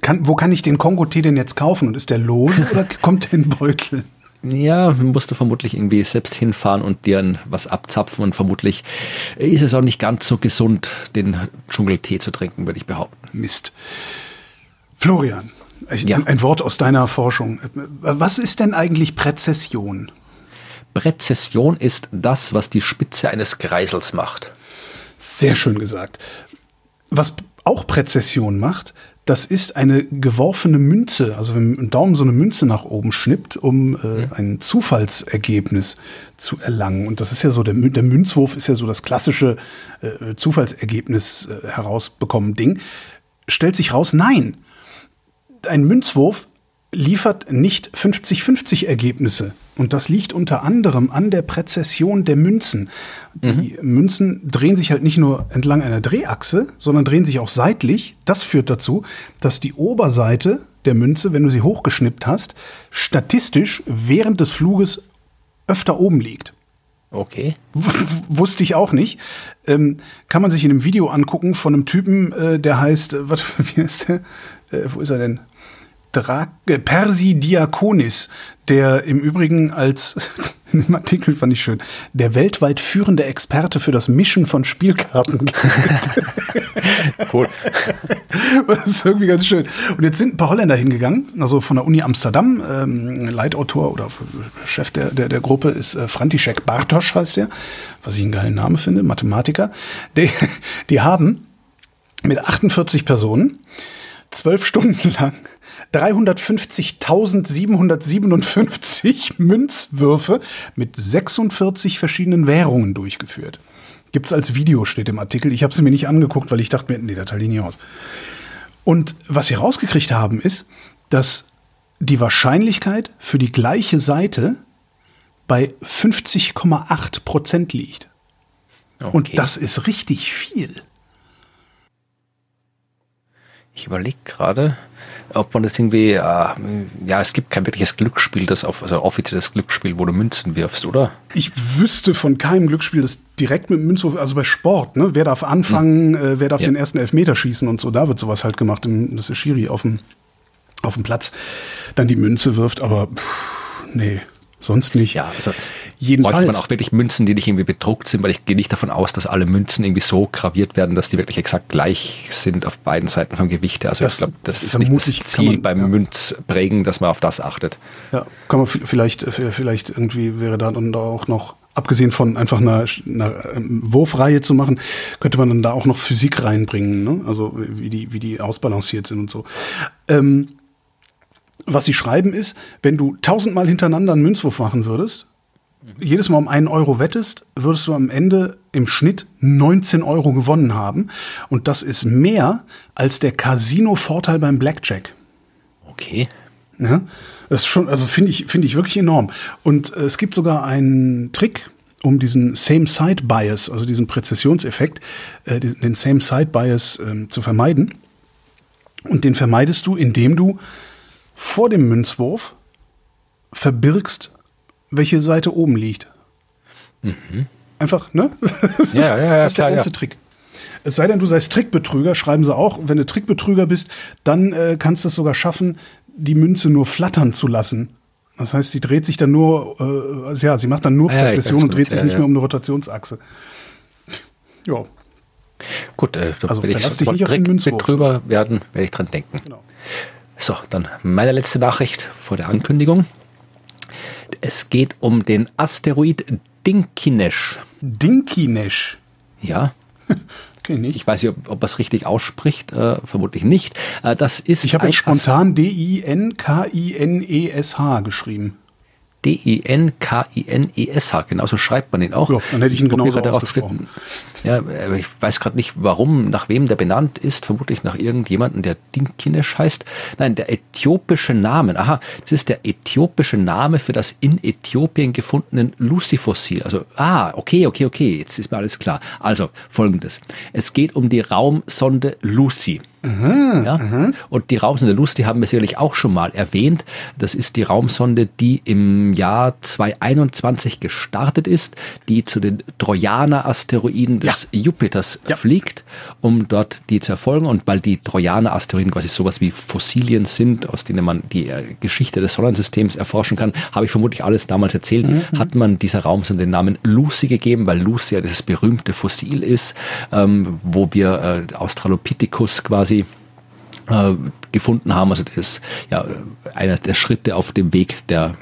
kann, wo kann ich den Kongo-Tee denn jetzt kaufen? Und ist der lose oder kommt der in Beutel? Ja, musst du vermutlich irgendwie selbst hinfahren und dir was abzapfen und vermutlich ist es auch nicht ganz so gesund, den Dschungeltee zu trinken, würde ich behaupten. Mist. Florian, ja. ein Wort aus deiner Forschung. Was ist denn eigentlich Präzession? Präzession ist das, was die Spitze eines Kreisels macht. Sehr schön gesagt. Was auch Präzession macht, das ist eine geworfene Münze, also wenn dem Daumen so eine Münze nach oben schnippt, um äh, ein Zufallsergebnis zu erlangen. Und das ist ja so, der, der Münzwurf ist ja so das klassische äh, Zufallsergebnis äh, herausbekommen Ding. Stellt sich raus, nein, ein Münzwurf liefert nicht 50-50 Ergebnisse. Und das liegt unter anderem an der Präzession der Münzen. Die mhm. Münzen drehen sich halt nicht nur entlang einer Drehachse, sondern drehen sich auch seitlich. Das führt dazu, dass die Oberseite der Münze, wenn du sie hochgeschnippt hast, statistisch während des Fluges öfter oben liegt. Okay. W wusste ich auch nicht. Ähm, kann man sich in einem Video angucken von einem Typen, äh, der heißt, äh, was, wie heißt der? Äh, wo ist er denn? Dra äh, Persi Diakonis, der im Übrigen als, in dem Artikel fand ich schön, der weltweit führende Experte für das Mischen von Spielkarten. cool. Das ist irgendwie ganz schön. Und jetzt sind ein paar Holländer hingegangen, also von der Uni Amsterdam, ähm, Leitautor oder Chef der, der, der Gruppe ist äh, František Bartosch heißt er, was ich einen geilen Namen finde, Mathematiker. Die, die haben mit 48 Personen zwölf Stunden lang 350.757 Münzwürfe mit 46 verschiedenen Währungen durchgeführt. Gibt es als Video, steht im Artikel. Ich habe sie mir nicht angeguckt, weil ich dachte mir, nee, da teile ich nicht aus. Und was sie rausgekriegt haben, ist, dass die Wahrscheinlichkeit für die gleiche Seite bei 50,8 Prozent liegt. Okay. Und das ist richtig viel. Ich überlege gerade, ob man das irgendwie, äh, ja, es gibt kein wirkliches Glücksspiel, das auf, also offizielles Glücksspiel, wo du Münzen wirfst, oder? Ich wüsste von keinem Glücksspiel, das direkt mit Münzen, also bei Sport, ne? Wer darf anfangen, hm. äh, wer darf ja. den ersten Elfmeter schießen und so, da wird sowas halt gemacht, dass der Schiri auf dem, auf dem Platz dann die Münze wirft, aber pff, nee, sonst nicht. Ja, also Jedenfalls. man auch wirklich Münzen, die nicht irgendwie bedruckt sind, weil ich gehe nicht davon aus, dass alle Münzen irgendwie so graviert werden, dass die wirklich exakt gleich sind auf beiden Seiten vom Gewicht. Also das, ich glaube, das ist nicht das Ziel man, beim ja. Münzprägen, dass man auf das achtet. Ja, kann man vielleicht, äh, vielleicht irgendwie wäre da dann auch noch abgesehen von einfach einer, einer ähm, Wurfreihe zu machen, könnte man dann da auch noch Physik reinbringen, ne? also wie die, wie die ausbalanciert sind und so. Ähm, was sie schreiben ist, wenn du tausendmal hintereinander einen Münzwurf machen würdest, jedes Mal um einen Euro wettest, würdest du am Ende im Schnitt 19 Euro gewonnen haben. Und das ist mehr als der Casino-Vorteil beim Blackjack. Okay. Ja, das ist schon, also finde ich, finde ich wirklich enorm. Und äh, es gibt sogar einen Trick, um diesen Same-Side-Bias, also diesen Präzisionseffekt, äh, den Same-Side-Bias äh, zu vermeiden. Und den vermeidest du, indem du vor dem Münzwurf verbirgst welche Seite oben liegt. Mhm. Einfach, ne? Das ja, ist, ja, ja, das ist klar, der ganze ja. Trick. Es sei denn, du seist Trickbetrüger, schreiben sie auch. Wenn du Trickbetrüger bist, dann äh, kannst du es sogar schaffen, die Münze nur flattern zu lassen. Das heißt, sie dreht sich dann nur, äh, also ja, sie macht dann nur ah, Präzision und dreht sich nicht mehr um eine Rotationsachse. Ja. Gut, äh, also wenn ich dich nicht Trickbetrüger werden, werde ich dran denken. Genau. So, dann meine letzte Nachricht vor der Ankündigung. Es geht um den Asteroid Dinkinesh. Dinkinesh? Ja. Nicht. Ich weiß nicht, ob, ob man es richtig ausspricht, äh, vermutlich nicht. Äh, das ist ich habe jetzt spontan D-I-N-K-I-N-E-S-H geschrieben. D-I-N-K-I-N-E-S-H, genauso schreibt man ihn auch. Ja, dann hätte ich ihn genauso ausgesprochen. Ja, ich weiß gerade nicht, warum, nach wem der benannt ist, vermutlich nach irgendjemanden, der Dinkinesh heißt. Nein, der äthiopische Name, aha, das ist der äthiopische Name für das in Äthiopien gefundene Lucy-Fossil. Also, ah, okay, okay, okay, jetzt ist mir alles klar. Also, folgendes. Es geht um die Raumsonde Lucy. Mhm, ja? Mhm. Und die Raumsonde Lust, die haben wir sicherlich auch schon mal erwähnt. Das ist die Raumsonde, die im Jahr 2021 gestartet ist, die zu den Trojaner-Asteroiden des ja. Jupiters ja. fliegt, um dort die zu erfolgen. Und weil die Trojaner-Asteroiden quasi sowas wie Fossilien sind, aus denen man die äh, Geschichte des Sonnensystems erforschen kann, habe ich vermutlich alles damals erzählt, mhm. hat man dieser Raumsonde den Namen Lucy gegeben, weil Lucy ja dieses berühmte Fossil ist, ähm, wo wir äh, Australopithecus quasi quasi äh, gefunden haben. Also das ja einer der Schritte auf dem Weg der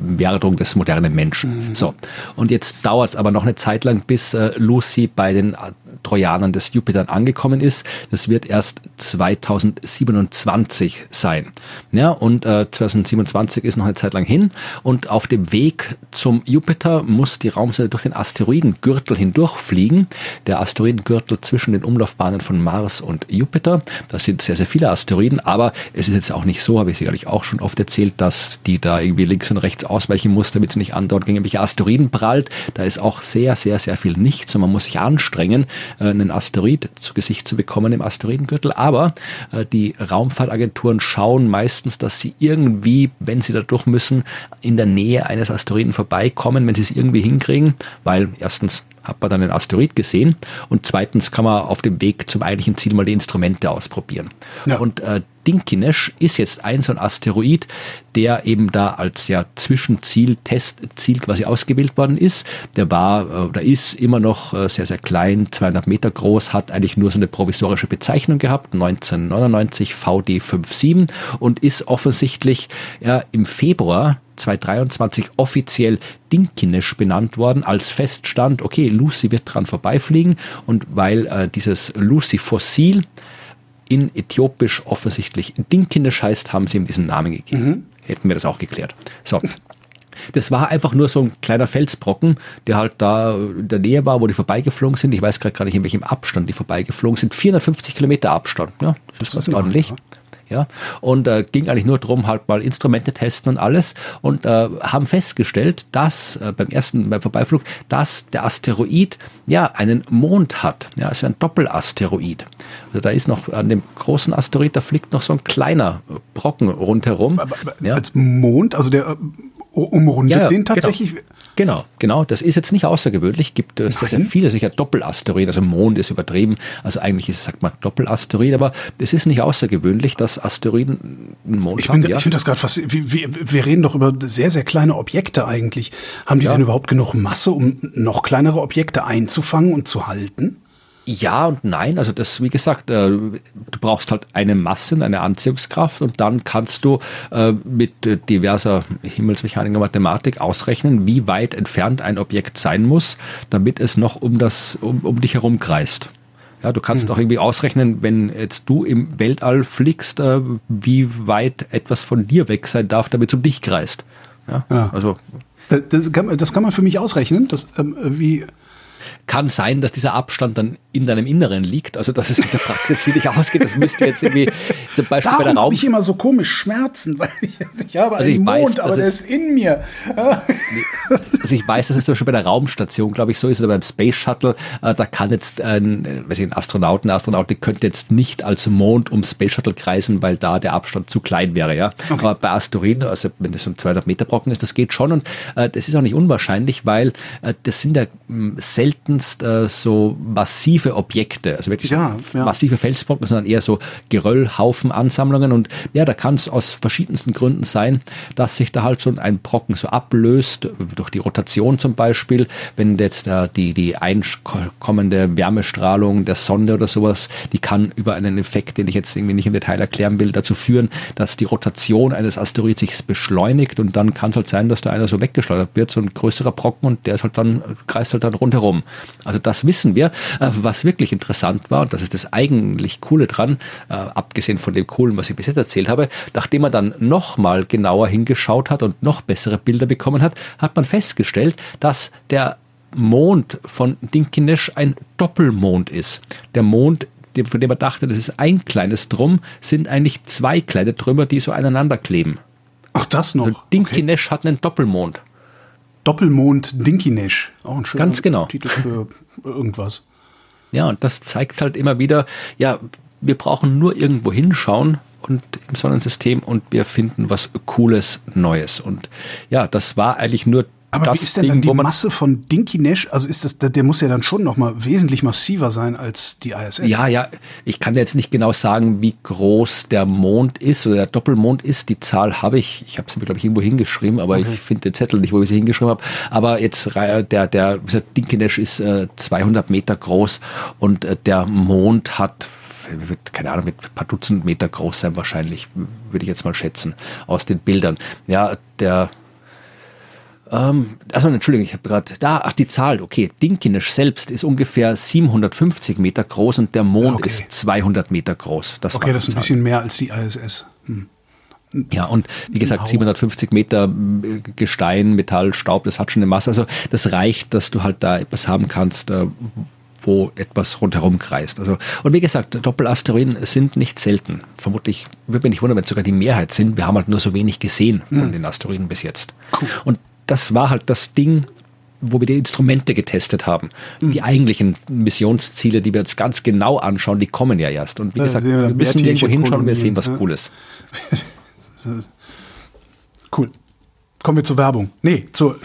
Werdung des modernen Menschen. Mhm. So. Und jetzt dauert es aber noch eine Zeit lang, bis äh, Lucy bei den Trojanern des Jupiter angekommen ist. Das wird erst 2027 sein. Ja, und äh, 2027 ist noch eine Zeit lang hin. Und auf dem Weg zum Jupiter muss die Raumsonde durch den Asteroidengürtel hindurchfliegen. Der Asteroidengürtel zwischen den Umlaufbahnen von Mars und Jupiter. Das sind sehr, sehr viele Asteroiden, aber es ist jetzt auch nicht so, habe ich sicherlich auch schon oft erzählt, dass die da irgendwie links und rechts ausweichen muss, damit sie nicht andauernd gegen irgendwelche Asteroiden prallt. Da ist auch sehr, sehr, sehr viel nichts und man muss sich anstrengen. äh, einen Asteroid zu Gesicht zu bekommen im Asteroidengürtel. Aber äh, die Raumfahrtagenturen schauen meistens, dass sie irgendwie, wenn sie da durch müssen, in der Nähe eines Asteroiden vorbeikommen, wenn sie es irgendwie hinkriegen, weil erstens hat man dann einen Asteroid gesehen und zweitens kann man auf dem Weg zum eigentlichen Ziel mal die Instrumente ausprobieren. Ja. Und äh, Dinkinesh ist jetzt ein so ein Asteroid, der eben da als ja Zwischenziel, Testziel quasi ausgewählt worden ist. Der war oder ist immer noch äh, sehr, sehr klein, 200 Meter groß, hat eigentlich nur so eine provisorische Bezeichnung gehabt, 1999 VD57 und ist offensichtlich ja, im Februar 2023 offiziell Dinkinesh benannt worden, als Feststand, okay, Lucy wird dran vorbeifliegen und weil äh, dieses Lucy-Fossil in Äthiopisch offensichtlich Dinkinesh heißt, haben sie ihm diesen Namen gegeben. Mhm. Hätten wir das auch geklärt. So. Das war einfach nur so ein kleiner Felsbrocken, der halt da in der Nähe war, wo die vorbeigeflogen sind. Ich weiß gerade gar nicht, in welchem Abstand die vorbeigeflogen sind. 450 Kilometer Abstand. Ja, das ist das ist ordentlich. Ja ja, und äh, ging eigentlich nur darum, halt mal Instrumente testen und alles und äh, haben festgestellt, dass äh, beim ersten beim Vorbeiflug, dass der Asteroid ja einen Mond hat, ja, ist ein Doppelasteroid. Also da ist noch an dem großen Asteroid, da fliegt noch so ein kleiner Brocken rundherum. Aber, aber ja. Als Mond, also der äh, umrundet ja, den genau. tatsächlich. Genau. Genau, genau. Das ist jetzt nicht außergewöhnlich. Gibt es sehr, sehr viele, sicher Doppelasteroid. Also Mond ist übertrieben. Also eigentlich ist, sagt man Doppelasteroid, aber es ist nicht außergewöhnlich, dass Asteroiden einen Mond ich haben. ja. Ich finde das gerade fast, wir, wir, reden doch über sehr, sehr kleine Objekte eigentlich. Haben die ja. denn überhaupt genug Masse, um noch kleinere Objekte einzufangen und zu halten? Ja und nein. Also das, wie gesagt, äh, du brauchst halt eine Masse, eine Anziehungskraft und dann kannst du äh, mit äh, diverser Himmelsmechanik und Mathematik ausrechnen, wie weit entfernt ein Objekt sein muss, damit es noch um das um, um dich herum kreist. Ja, du kannst mhm. auch irgendwie ausrechnen, wenn jetzt du im Weltall fliegst, wie weit etwas von dir weg sein darf, damit es um dich kreist. Ja, ja. also das, kann, das kann man für mich ausrechnen, das, ähm, wie kann sein, dass dieser Abstand dann in deinem Inneren liegt. Also dass es in der Praxis hier nicht ausgeht. Das müsste jetzt irgendwie zum Beispiel Darum bei der Raum. ich immer so komisch Schmerzen, weil ich, ich habe also einen ich Mond, weiß, aber der ist in mir. also ich weiß, dass es zum Beispiel bei der Raumstation, glaube ich, so ist, oder beim Space Shuttle, äh, da kann jetzt ein, äh, weiß ich, ein Astronaut, eine Astronautin könnte jetzt nicht als Mond um Space Shuttle kreisen, weil da der Abstand zu klein wäre, ja. Okay. Aber bei Asteroiden, also wenn das ein 200 Meter Brocken ist, das geht schon und äh, das ist auch nicht unwahrscheinlich, weil äh, das sind ja mh, seltenst äh, so massive Objekte, also wirklich ja, ja. massive Felsbrocken, sondern eher so Geröllhaufenansammlungen und ja, da kann es aus verschiedensten Gründen sein, dass sich da halt so ein Brocken so ablöst, durch die Rotation zum Beispiel, wenn jetzt äh, die, die einkommende Wärmestrahlung der Sonde oder sowas, die kann über einen Effekt, den ich jetzt irgendwie nicht im Detail erklären will, dazu führen, dass die Rotation eines Asteroids sich beschleunigt und dann kann es halt sein, dass da einer so weggeschleudert wird, so ein größerer Brocken und der ist halt dann, kreist halt dann rundherum. Also das wissen wir. Äh, was wirklich interessant war, und das ist das eigentlich Coole dran, äh, abgesehen von dem Coolen, was ich bis jetzt erzählt habe, nachdem man dann nochmal genauer hingeschaut hat und noch bessere Bilder bekommen hat, hat man festgestellt, dass der Mond von Dinkinesh ein Doppelmond ist. Der Mond von dem man dachte, das ist ein kleines Drum, sind eigentlich zwei kleine Trümmer, die so aneinander kleben. Ach, das noch. Also Dinkinesh okay. hat einen Doppelmond. Doppelmond Dinkinesh. Auch ein schöner Ganz genau. Titel für irgendwas. Ja, und das zeigt halt immer wieder, ja, wir brauchen nur irgendwo hinschauen und im Sonnensystem und wir finden was Cooles, Neues. Und ja, das war eigentlich nur aber wie ist denn Ding, dann die Masse von Dinky Nash? Also ist das, der muss ja dann schon noch mal wesentlich massiver sein als die ISS. Ja, ja. Ich kann jetzt nicht genau sagen, wie groß der Mond ist oder der Doppelmond ist. Die Zahl habe ich. Ich habe sie mir glaube ich irgendwo hingeschrieben, aber okay. ich finde den Zettel nicht, wo ich sie hingeschrieben habe. Aber jetzt der der wie gesagt, Dinky Nash ist äh, 200 Meter groß und äh, der Mond hat wird, keine Ahnung, mit ein paar Dutzend Meter groß sein wahrscheinlich, würde ich jetzt mal schätzen, aus den Bildern. Ja, der ähm, also Entschuldigung, ich habe gerade da, ach die Zahl, okay, Dinkinesh selbst ist ungefähr 750 Meter groß und der Mond okay. ist 200 Meter groß. Das okay, das ist ein bisschen mehr als die ISS. Hm. Ja, und wie gesagt, 750 Meter äh, Gestein, Metall, Staub, das hat schon eine Masse. Also das reicht, dass du halt da etwas haben kannst, äh, wo etwas rundherum kreist. Also, und wie gesagt, Doppelasteroiden sind nicht selten. Vermutlich würde mich nicht wundern, wenn es sogar die Mehrheit sind. Wir haben halt nur so wenig gesehen von hm. den Asteroiden bis jetzt. Cool. Und das war halt das Ding, wo wir die Instrumente getestet haben. Mhm. Die eigentlichen Missionsziele, die wir jetzt ganz genau anschauen, die kommen ja erst. Und wie gesagt, wir müssen irgendwo hinschauen und wir sehen was ja. Cooles. cool. Kommen wir zur Werbung. Nee, zur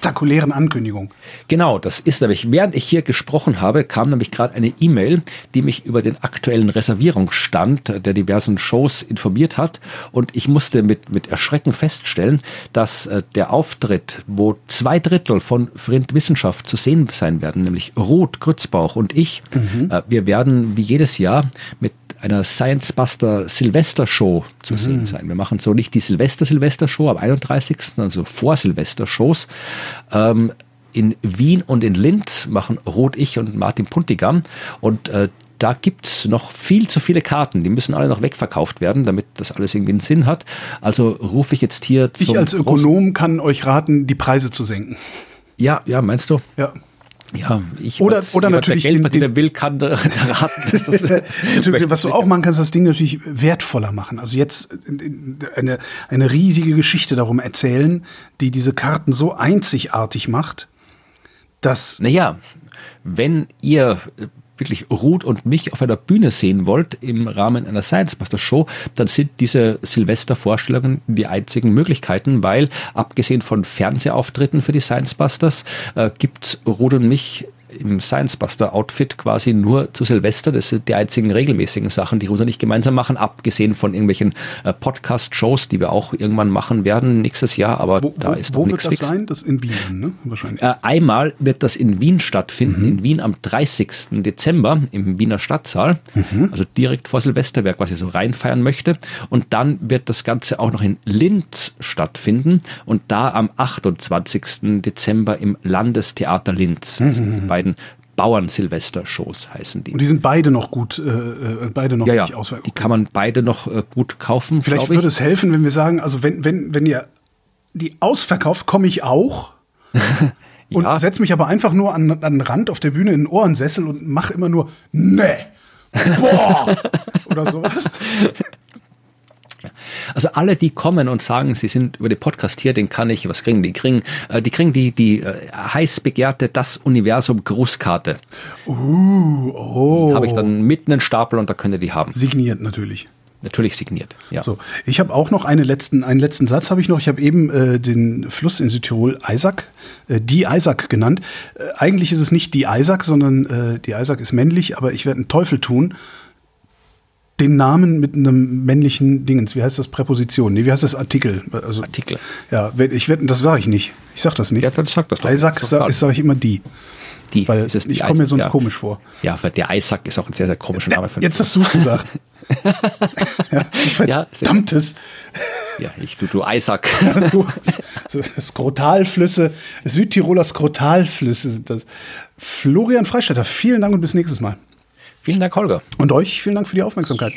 spektakulären Ankündigung. Genau, das ist nämlich, während ich hier gesprochen habe, kam nämlich gerade eine E-Mail, die mich über den aktuellen Reservierungsstand der diversen Shows informiert hat. Und ich musste mit, mit Erschrecken feststellen, dass äh, der Auftritt, wo zwei Drittel von Frind Wissenschaft zu sehen sein werden, nämlich Ruth Grützbauch und ich, mhm. äh, wir werden wie jedes Jahr mit einer Science Buster Silvester Show zu mhm. sehen sein. Wir machen so nicht die Silvester Silvester Show am 31., also vor Silvester Shows. Ähm, in Wien und in Linz machen Ruth, ich und Martin Puntigam und äh, da gibt's noch viel zu viele Karten. Die müssen alle noch wegverkauft werden, damit das alles irgendwie einen Sinn hat. Also rufe ich jetzt hier zum Ich als Ökonom kann euch raten, die Preise zu senken. Ja, ja, meinst du? Ja. Ja, ich oder, oder natürlich Geld den, den will, kann raten. Dass das was du auch machen kannst, das Ding natürlich wertvoller machen. Also jetzt eine, eine riesige Geschichte darum erzählen, die diese Karten so einzigartig macht, dass. Naja, wenn ihr wirklich Ruth und mich auf einer Bühne sehen wollt im Rahmen einer Science Master Show, dann sind diese Silvestervorstellungen die einzigen Möglichkeiten, weil abgesehen von Fernsehauftritten für die Science Busters äh, gibt Ruth und mich im Science Buster Outfit quasi nur zu Silvester. Das sind die einzigen regelmäßigen Sachen, die Ruder nicht gemeinsam machen, abgesehen von irgendwelchen äh, Podcast-Shows, die wir auch irgendwann machen werden nächstes Jahr. Aber wo, da ist wo, noch nichts fix. Wo wird das sein? Das in Wien, ne? Wahrscheinlich. Äh, einmal wird das in Wien stattfinden, mhm. in Wien am 30. Dezember im Wiener Stadtsaal. Mhm. Also direkt vor Silvester, wer quasi so reinfeiern möchte. Und dann wird das Ganze auch noch in Linz stattfinden und da am 28. Dezember im Landestheater Linz. Mhm. Bei beiden Bauern-Silvester-Shows heißen die. Und die sind beide noch gut, äh, äh beide noch ja, ja. auswahl. Die kann man beide noch äh, gut kaufen. Vielleicht würde es helfen, wenn wir sagen, also wenn, wenn, wenn ihr die ausverkauft, komme ich auch. und ja. setze mich aber einfach nur an, an den Rand auf der Bühne in den Ohrensessel und mache immer nur, ne, boah, oder sowas. Also alle, die kommen und sagen, sie sind über den Podcast hier, den kann ich, was kriegen die? Kriegen, äh, die kriegen die, die äh, heiß begehrte Das Universum Grußkarte. Uh, oh. Habe ich dann mitten einen Stapel und da könnt ihr die haben. Signiert natürlich. Natürlich signiert, ja. So, ich habe auch noch eine letzten, einen letzten Satz habe ich noch. Ich habe eben äh, den Fluss in Südtirol Isaac, äh, die Isaac genannt. Äh, eigentlich ist es nicht die Isaac, sondern äh, die Isaac ist männlich, aber ich werde einen Teufel tun den Namen mit einem männlichen Dingens. Wie heißt das Präposition? Nee, wie heißt das Artikel? Also, Artikel. Ja, ich werde, das sage ich nicht. Ich sage das nicht. Ja, dann sag das doch. Isaac sage sag ich immer die. Die. Weil ich komme mir sonst ja. komisch vor. Ja, weil der Isaac ist auch ein sehr, sehr komischer Name. Für Jetzt hast du es gesagt. ja, verdammtes. Ja, ich, du, du Isaac. Skrotalflüsse, Südtiroler Skrotalflüsse sind das. Florian Freistetter, vielen Dank und bis nächstes Mal. Vielen Dank, Holger. Und euch vielen Dank für die Aufmerksamkeit.